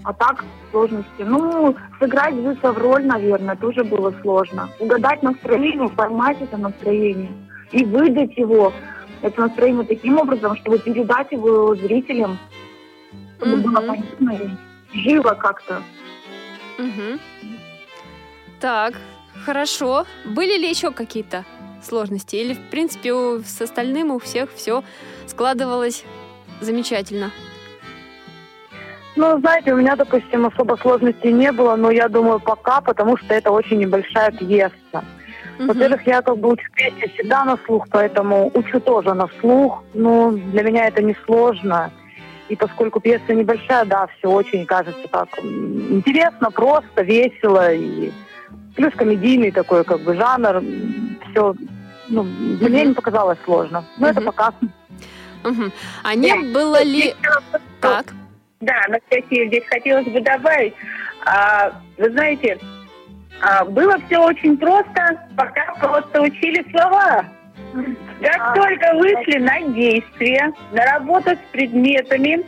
А так сложности. Ну, сыграть вжиться в роль, наверное, тоже было сложно. Угадать настроение, поймать это настроение и выдать его, это настроение таким образом, чтобы передать его зрителям, чтобы было понятно и живо как-то. Мгм. Так, хорошо. Были ли еще какие-то сложности? Или, в принципе, у- с остальным у всех все складывалось замечательно? Ну, знаете, у меня, допустим, особо сложностей не было, но я думаю, пока, потому что это очень небольшая пьеса. Во-первых, я как бы учу песни всегда на слух, поэтому учу тоже на слух. Ну, для меня это не сложно. И поскольку пьеса небольшая, да, все очень кажется так интересно, просто, весело. И плюс комедийный такой как бы жанр. Все, ну, мне не показалось сложно. Но это пока. Мгм. А не было ли... Так. Да, Анастасия, здесь хотелось бы добавить. А, вы знаете, а, было все очень просто, пока просто учили слова. Как только вышли на действие, на работу с предметами,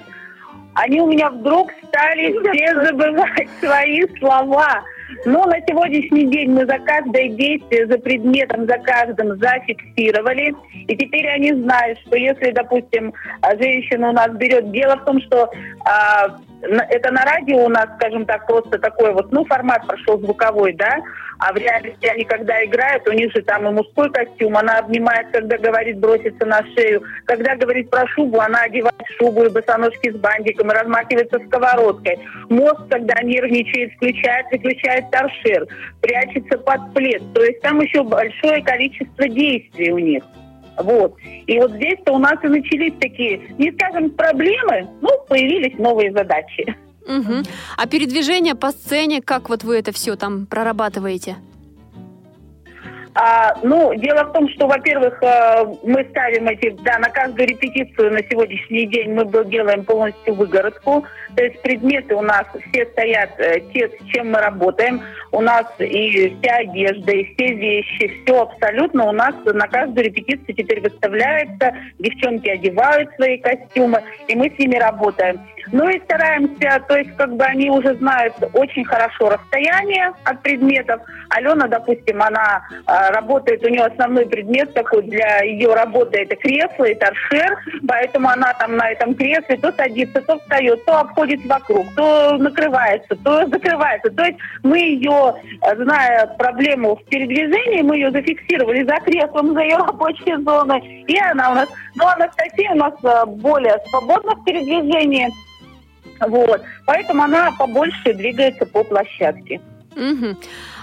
они у меня вдруг стали все (laughs) забывать свои слова. Но на сегодняшний день мы за каждое действие, за предметом, за каждым зафиксировали. И теперь они знают, что если, допустим, а, женщина у нас берет... Дело в том, что а, это на радио у нас, скажем так, просто такой вот, ну, формат прошел звуковой, да, а в реальности они, когда играют, у них же там и мужской костюм, она обнимает, когда говорит броситься на шею, когда говорит про шубу, она одевает шубу и босоножки с бантиком и размахивается сковородкой. Мозг, когда нервничает, включает, выключает торшер, прячется под плед. То есть там еще большое количество действий у них. Вот. И вот здесь-то у нас и начались такие, не скажем, проблемы, ну, появились новые задачи. Мгм. А передвижение по сцене, как вот вы это все там прорабатываете? А, ну, дело в том, что, во-первых, э, мы ставим эти, да, на каждую репетицию на сегодняшний день мы делаем полностью выгородку. То есть предметы у нас все стоят, э, те, с чем мы работаем. у нас и вся одежда, и все вещи, все абсолютно у нас на каждую репетицию теперь выставляется, девчонки одевают свои костюмы, и мы с ними работаем. Ну и стараемся, то есть как бы они уже знают очень хорошо расстояние от предметов. Алена, допустим, она э, работает, у нее основной предмет такой для ее работы это кресло и торшер, поэтому она там на этом кресле то садится, то встает, то обходит вокруг, то накрывается, то закрывается. То есть мы ее, зная проблему в передвижении, мы ее зафиксировали за креслом, за ее рабочей зоной, и она у нас, ну, Анастасия у нас э, более свободна в передвижении, вот. Поэтому она побольше двигается по площадке. Угу.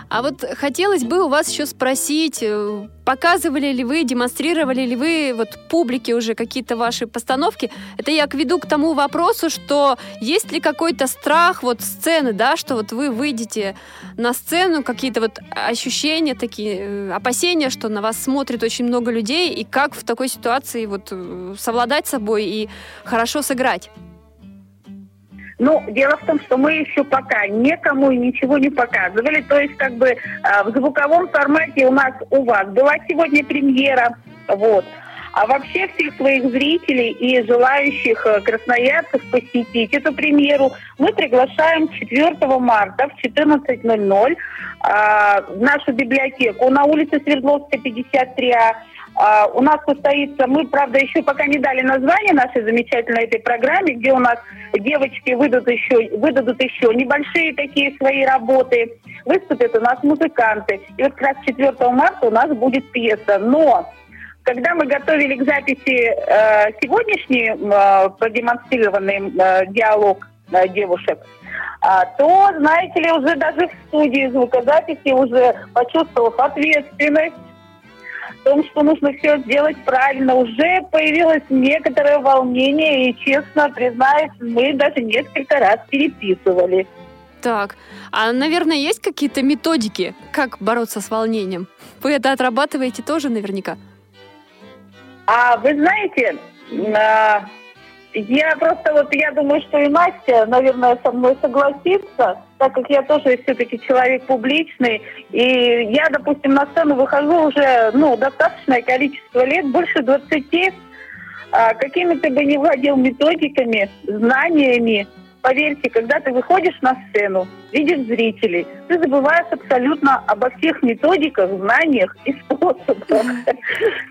А вот хотелось бы у вас еще спросить, э, показывали ли вы, демонстрировали ли вы вот публике уже какие-то ваши постановки? Это я веду к тому вопросу, что есть ли какой-то страх вот сцены, да, что вот вы выйдете на сцену, какие-то вот ощущения такие, э, опасения, что на вас смотрит очень много людей, и как в такой ситуации вот э, совладать собой и хорошо сыграть? Ну, дело в том, что мы еще пока никому и ничего не показывали. То есть, как бы э, в звуковом формате у нас у вас была сегодня премьера. Вот. А вообще всех своих зрителей и желающих э, красноярцев посетить эту премьеру мы приглашаем 4 марта в 14.00 э, в нашу библиотеку на улице Свердловская, 53А. Uh, у нас состоится, мы, правда, еще пока не дали название нашей замечательной этой программе, где у нас девочки выдадут еще, выдадут еще небольшие такие свои работы, выступят у нас музыканты. И вот как раз 4 марта у нас будет пьеса. Но когда мы готовили к записи э, сегодняшний э, продемонстрированный э, диалог э, девушек, а, то, знаете ли, уже даже в студии звукозаписи, уже почувствовав ответственность, том, что нужно все сделать правильно, уже появилось некоторое волнение, и, честно признаюсь, мы даже несколько раз переписывали. Так, а, наверное, есть какие-то методики, как бороться с волнением? Вы это отрабатываете тоже наверняка? А вы знаете, а, я просто вот, я думаю, что и Настя, наверное, со мной согласится, так как я тоже все-таки человек публичный, и я, допустим, на сцену выхожу уже, ну, достаточное количество лет, больше 20, а, какими ты бы не владел методиками, знаниями, поверьте, когда ты выходишь на сцену, видишь зрителей, ты забываешь абсолютно обо всех методиках, знаниях и способах.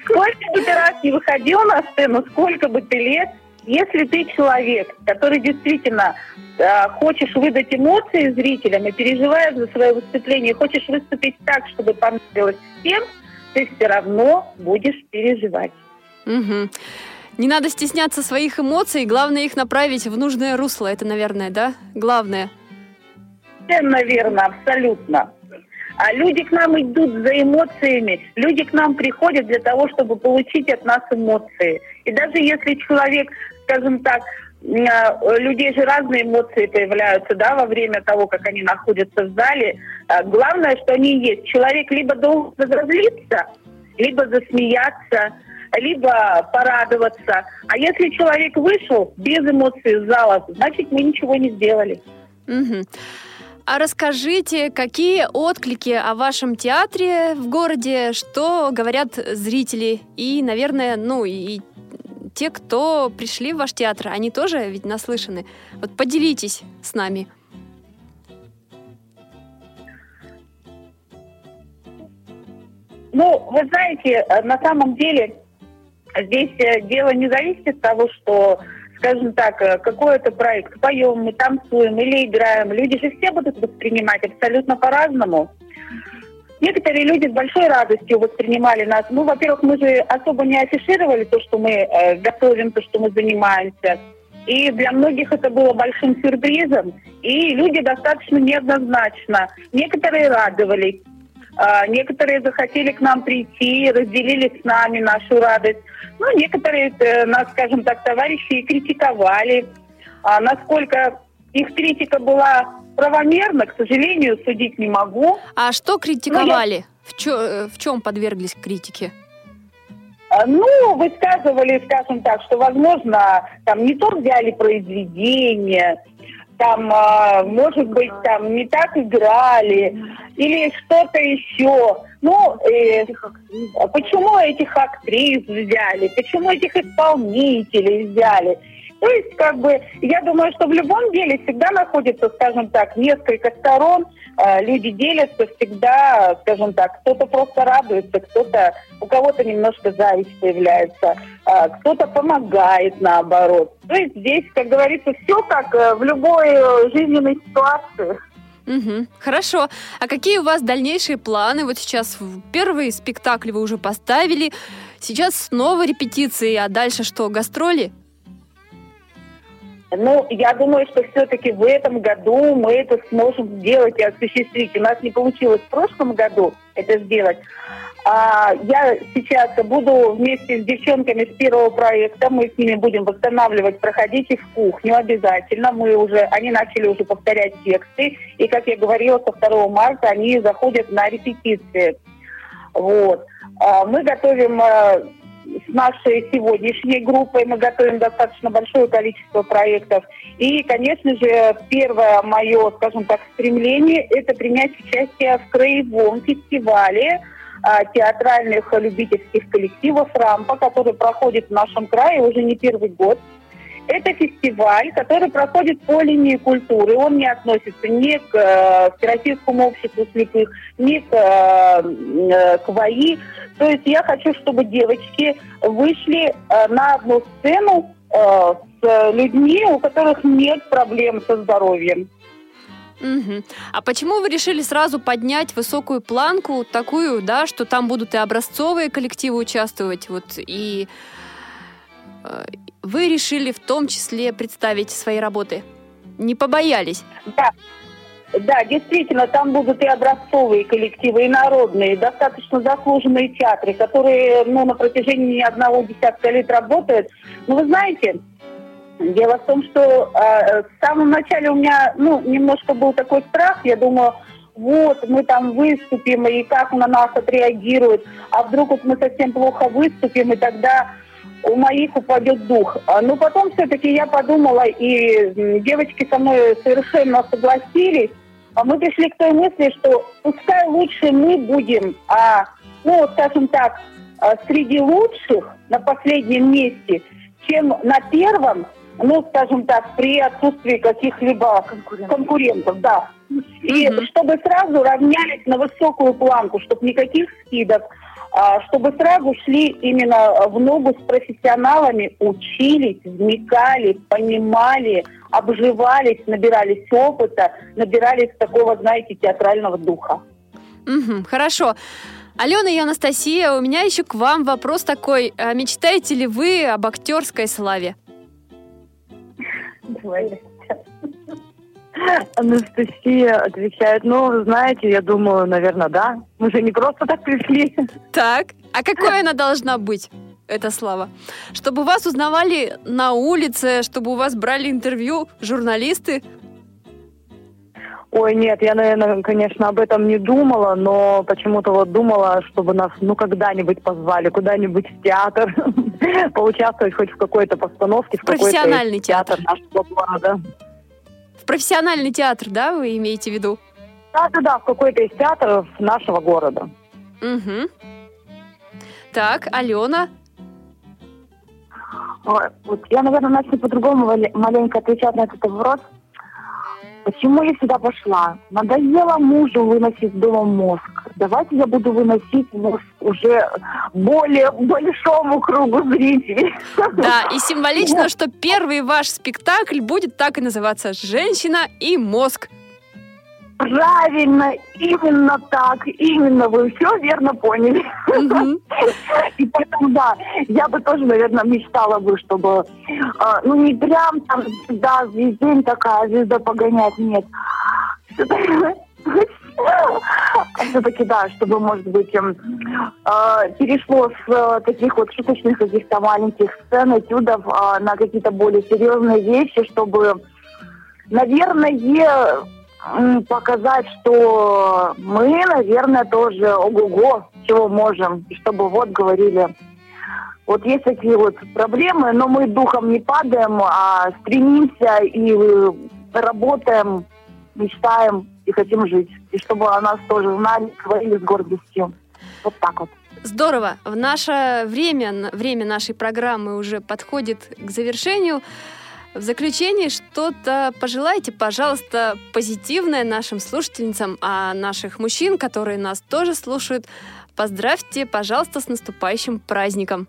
Сколько бы ты раз не выходил на сцену, сколько бы ты лет если ты человек, который действительно э, хочешь выдать эмоции зрителям и переживаешь за свое выступление, хочешь выступить так, чтобы понравилось всем, ты все равно будешь переживать. Угу. Не надо стесняться своих эмоций, главное их направить в нужное русло. Это, наверное, да, главное. Совершенно верно, абсолютно. А люди к нам идут за эмоциями, люди к нам приходят для того, чтобы получить от нас эмоции. И даже если человек скажем так, э, людей же разные эмоции появляются, да, во время того, как они находятся в зале. Э, главное, что они есть. Человек либо должен разозлиться, либо засмеяться, либо порадоваться. А если человек вышел без эмоций из зала, значит, мы ничего не сделали. Угу. А расскажите, какие отклики о вашем театре в городе, что говорят зрители и, наверное, ну и те, кто пришли в ваш театр, они тоже ведь наслышаны. Вот поделитесь с нами. Ну, вы знаете, э, на самом деле здесь э, дело не зависит от того, что, скажем так, э, какой это проект, поем мы, танцуем или играем. Люди же все будут воспринимать абсолютно по-разному. Некоторые люди с большой радостью воспринимали нас. Ну, во-первых, мы же особо не афишировали то, что мы э, готовим, то, что мы занимаемся. И для многих это было большим сюрпризом. И люди достаточно неоднозначно. Некоторые радовались, э, некоторые захотели к нам прийти, разделили с нами нашу радость. Ну, некоторые э, нас, скажем так, товарищи критиковали. А насколько их критика была правомерно, к сожалению, судить не могу. А что критиковали? Я... В, чё, э, в чем подверглись критике? А, ну, высказывали, скажем так, что, возможно, там не то взяли произведение, там, а, может быть, там не так играли или что-то еще. Ну, э, почему этих актрис взяли, почему этих исполнителей взяли? То есть, как бы, я думаю, что в любом деле всегда находится, скажем так, несколько сторон, э, люди делятся всегда, скажем так, кто-то просто радуется, кто-то, у кого-то немножко зависть появляется, э, кто-то помогает наоборот. То есть здесь, как говорится, все как э, в любой жизненной ситуации. Угу. Хорошо. А какие у вас дальнейшие планы? Вот сейчас первый спектакль вы уже поставили, сейчас снова репетиции, а дальше что, гастроли? Ну, я думаю, что все-таки в этом году мы это сможем сделать и осуществить. У нас не получилось в прошлом году это сделать. А я сейчас буду вместе с девчонками с первого проекта, мы с ними будем восстанавливать, проходите в кухню обязательно. Мы уже, они начали уже повторять тексты. И, как я говорила, со 2 марта они заходят на репетиции. Вот. А мы готовим а, с нашей сегодняшней группой мы готовим достаточно большое количество проектов. И, конечно же, первое мое, скажем так, стремление – это принять участие в краевом фестивале а, театральных любительских коллективов «Рампа», который проходит в нашем крае уже не первый год. Это фестиваль, который проходит по линии культуры. Он не относится ни к э, Всероссийскому обществу слепых, ни к, э, э к ВАИ. То есть я хочу, чтобы девочки вышли э, на одну сцену э, с людьми, у которых нет проблем со здоровьем. Угу. А почему вы решили сразу поднять высокую планку, такую, да, что там будут и образцовые коллективы участвовать, вот и вы решили в том числе представить свои работы? Не побоялись? Да, да, действительно, там будут и образцовые коллективы, и народные, и заслуженные театры, которые ну, на протяжении одного десятка лет работают. Но вы знаете, дело в том, что э, в самом начале у меня ну, немножко был такой страх, я думаю, вот, мы там выступим, и как на нас отреагируют, а вдруг вот мы совсем плохо выступим, и тогда у моих упадет дух. А, но потом все-таки я подумала, и девочки со мной совершенно согласились, а мы пришли к той мысли, что пускай лучше мы будем, а, ну, скажем так, а, среди лучших на последнем месте, чем на первом, ну, скажем так, при отсутствии каких-либо конкурентов. конкурентов, да. И угу. чтобы сразу равнялись на высокую планку, чтобы никаких скидок, чтобы сразу шли именно в ногу с профессионалами, учились, вникали, понимали, обживались, набирались опыта, набирались такого, знаете, театрального духа. Угу, хорошо. Алена и Анастасия, у меня еще к вам вопрос такой. А мечтаете ли вы об актерской славе? Давай. Анастасия отвечает, ну, знаете, я думаю, наверное, да. Мы же не просто так пришли. Так, а какой она должна быть? эта слава. Чтобы вас узнавали на улице, чтобы у вас брали интервью журналисты? Ой, нет, я, наверное, конечно, об этом не думала, но почему-то вот думала, чтобы нас, ну, когда-нибудь позвали куда-нибудь в театр, (laughs) поучаствовать хоть в какой-то постановке, в профессиональный театр нашего города профессиональный театр, да, вы имеете в виду? Да, да, да, в какой-то из театров нашего города. Угу. Так, Алена? Вот я, наверное, начну по-другому маленько отвечать на этот вопрос. Почему я сюда пошла? Надоело мужу выносить дома мозг. Давайте я буду выносить мозг уже более большому кругу зрителей. Да, (laughs) и символично, что первый ваш спектакль будет так и называться «Женщина и мозг». Правильно, именно так, именно вы все верно поняли. Угу. И поэтому, да, я бы тоже, наверное, мечтала бы, чтобы, э, ну, не прям там, да, весь день такая звезда погонять, нет. Все-таки, да, чтобы, может быть, э, перешло с э, таких вот шуточных каких-то маленьких сцен, этюдов э, на какие-то более серьезные вещи, чтобы, наверное, показать, что мы, наверное, тоже ого-го, чего можем, чтобы вот говорили. Вот есть такие вот проблемы, но мы духом не падаем, а стремимся и работаем, мечтаем и хотим жить. И чтобы о нас тоже знали, говорили с гордостью. Вот так вот. Здорово. В наше время, время нашей программы уже подходит к завершению. В заключение что-то пожелайте, пожалуйста, позитивное нашим слушательницам, а наших мужчин, которые нас тоже слушают, поздравьте, пожалуйста, с наступающим праздником.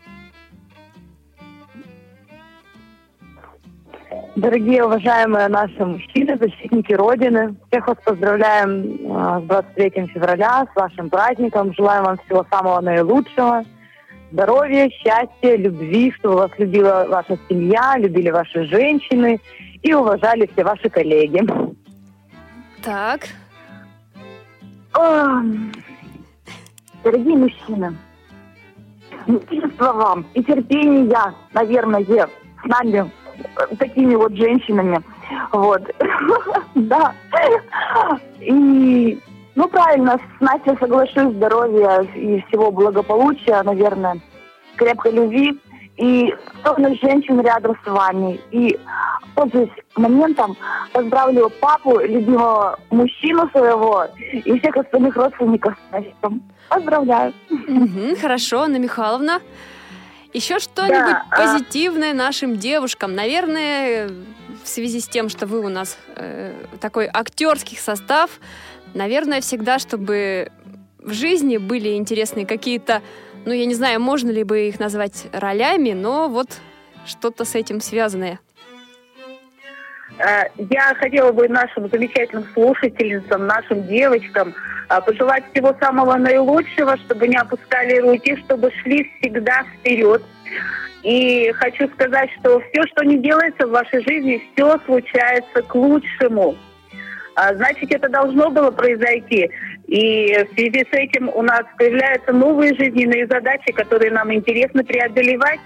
Дорогие уважаемые наши мужчины, защитники Родины, всех вас поздравляем э, с 23 февраля, с вашим праздником. Желаем вам всего самого наилучшего. Здоровья, счастья, любви, чтобы вас любила ваша семья, любили ваши женщины и уважали все ваши коллеги. Так. О, Дорогие мужчины, мужество вам и терпение, наверное, с нами такими вот женщинами. Вот. (laughs) Да. И, ну, правильно, с Настей соглашусь, здоровья и всего благополучия, наверное, крепкой любви и стороны женщин рядом с вами. И пользуясь моментом, поздравлю папу, любимого мужчину своего и всех остальных родственников с Настей. Поздравляю. Угу, хорошо, Анна Михайловна. Еще что-нибудь Да, а- позитивное нашим девушкам? Наверное, в связи с тем, что вы у нас э, такой актерский состав, наверное, всегда, чтобы в жизни были интересные какие-то, ну, я не знаю, можно ли бы их назвать ролями, но вот что-то с этим связанное. Э, Я хотела бы нашим замечательным слушательницам, нашим девочкам э, пожелать всего самого наилучшего, чтобы не опускали руки, чтобы шли всегда вперед. И хочу сказать, что все, что не делается в вашей жизни, все случается к лучшему. А, Значит, это должно было произойти. И в связи с этим у нас появляются новые жизненные задачи, которые нам интересно преодолевать.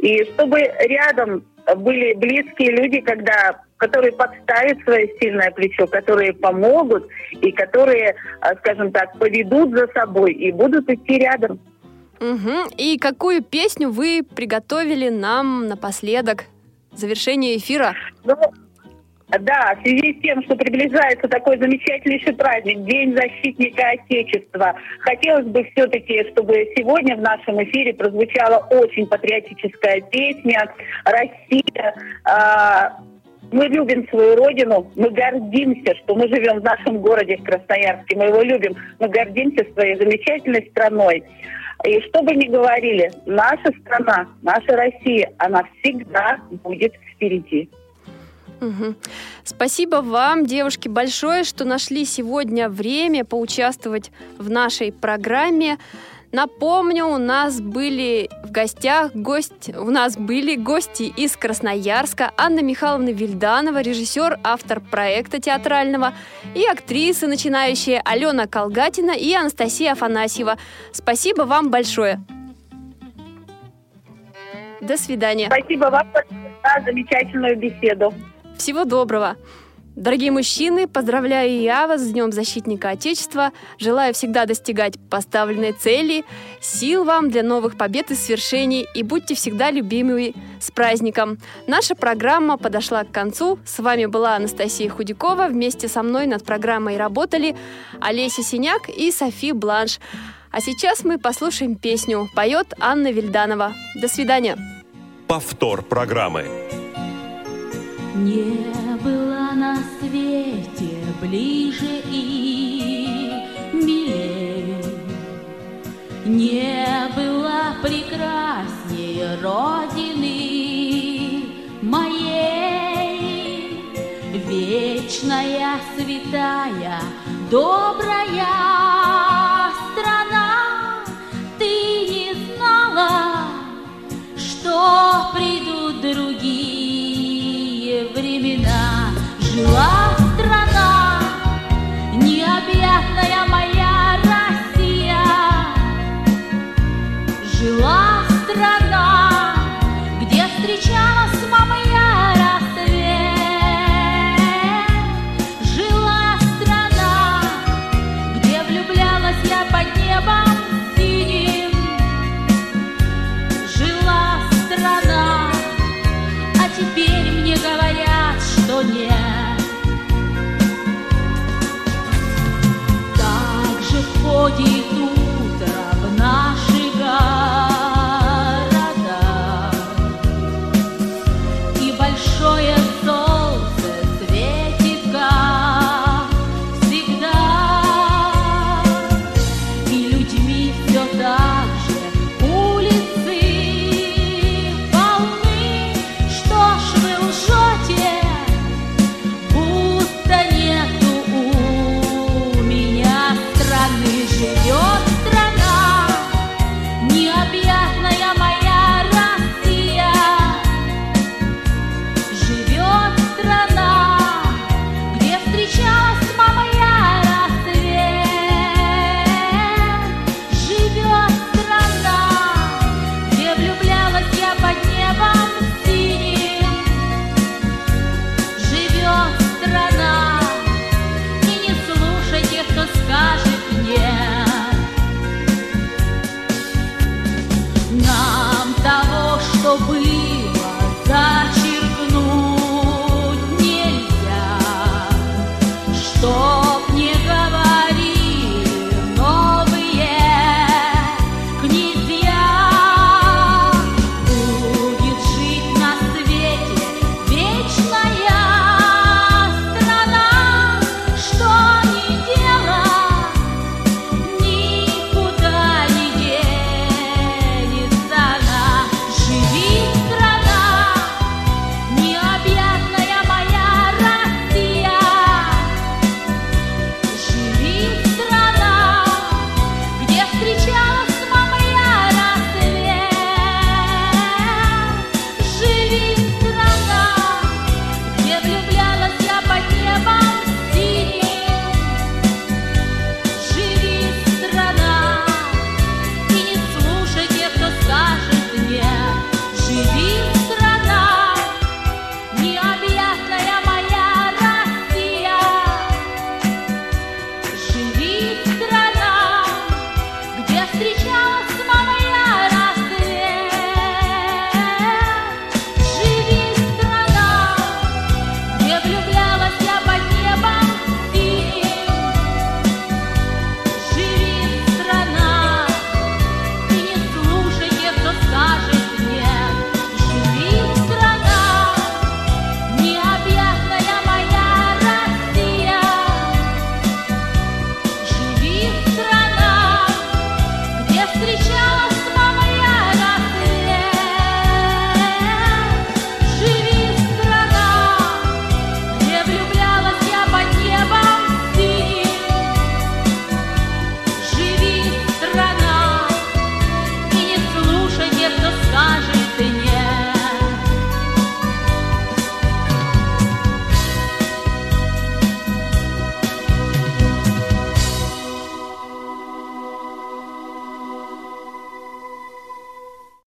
И чтобы рядом были близкие люди, когда, которые подставят свое сильное плечо, которые помогут и которые, а, скажем так, поведут за собой и будут идти рядом. Мгм. И какую песню вы приготовили нам напоследок? Завершение эфира. Ну, да, в связи с тем, что приближается такой замечательнейший праздник, День защитника Отечества, хотелось бы все-таки, чтобы сегодня в нашем эфире прозвучала очень патриотическая песня «Россия». а, мы любим свою родину, мы гордимся, что мы живем в нашем городе, в Красноярске, мы его любим, мы гордимся своей замечательной страной. И что бы ни говорили, наша страна, наша Россия, она всегда будет впереди. Мгм. Спасибо вам, девушки, большое, что нашли сегодня время поучаствовать в нашей программе. Напомню, у нас были в гостях гость, у нас были гости из Красноярска, Анна Михайловна Вильданова, режиссер, автор проекта театрального, и актрисы начинающие Алена Колгатина и Анастасия Афанасьева. Спасибо вам большое. До свидания. Спасибо вам за замечательную беседу. Всего доброго. Дорогие мужчины, поздравляю я вас с Днем Защитника Отечества. Желаю всегда достигать поставленной цели, сил вам для новых побед и свершений, и будьте всегда любимыми с праздником. Наша программа подошла к концу. С вами была Анастасия Худякова. Вместе со мной над программой работали Олеся Синяк и Софи Бланш. А сейчас мы послушаем песню. Поет Анна Вильданова. До свидания. Повтор программы. Не была на свете ближе и милее, Не была прекраснее Родины моей. Вечная, святая, добрая страна, Ты не знала, что придут другие времена жила.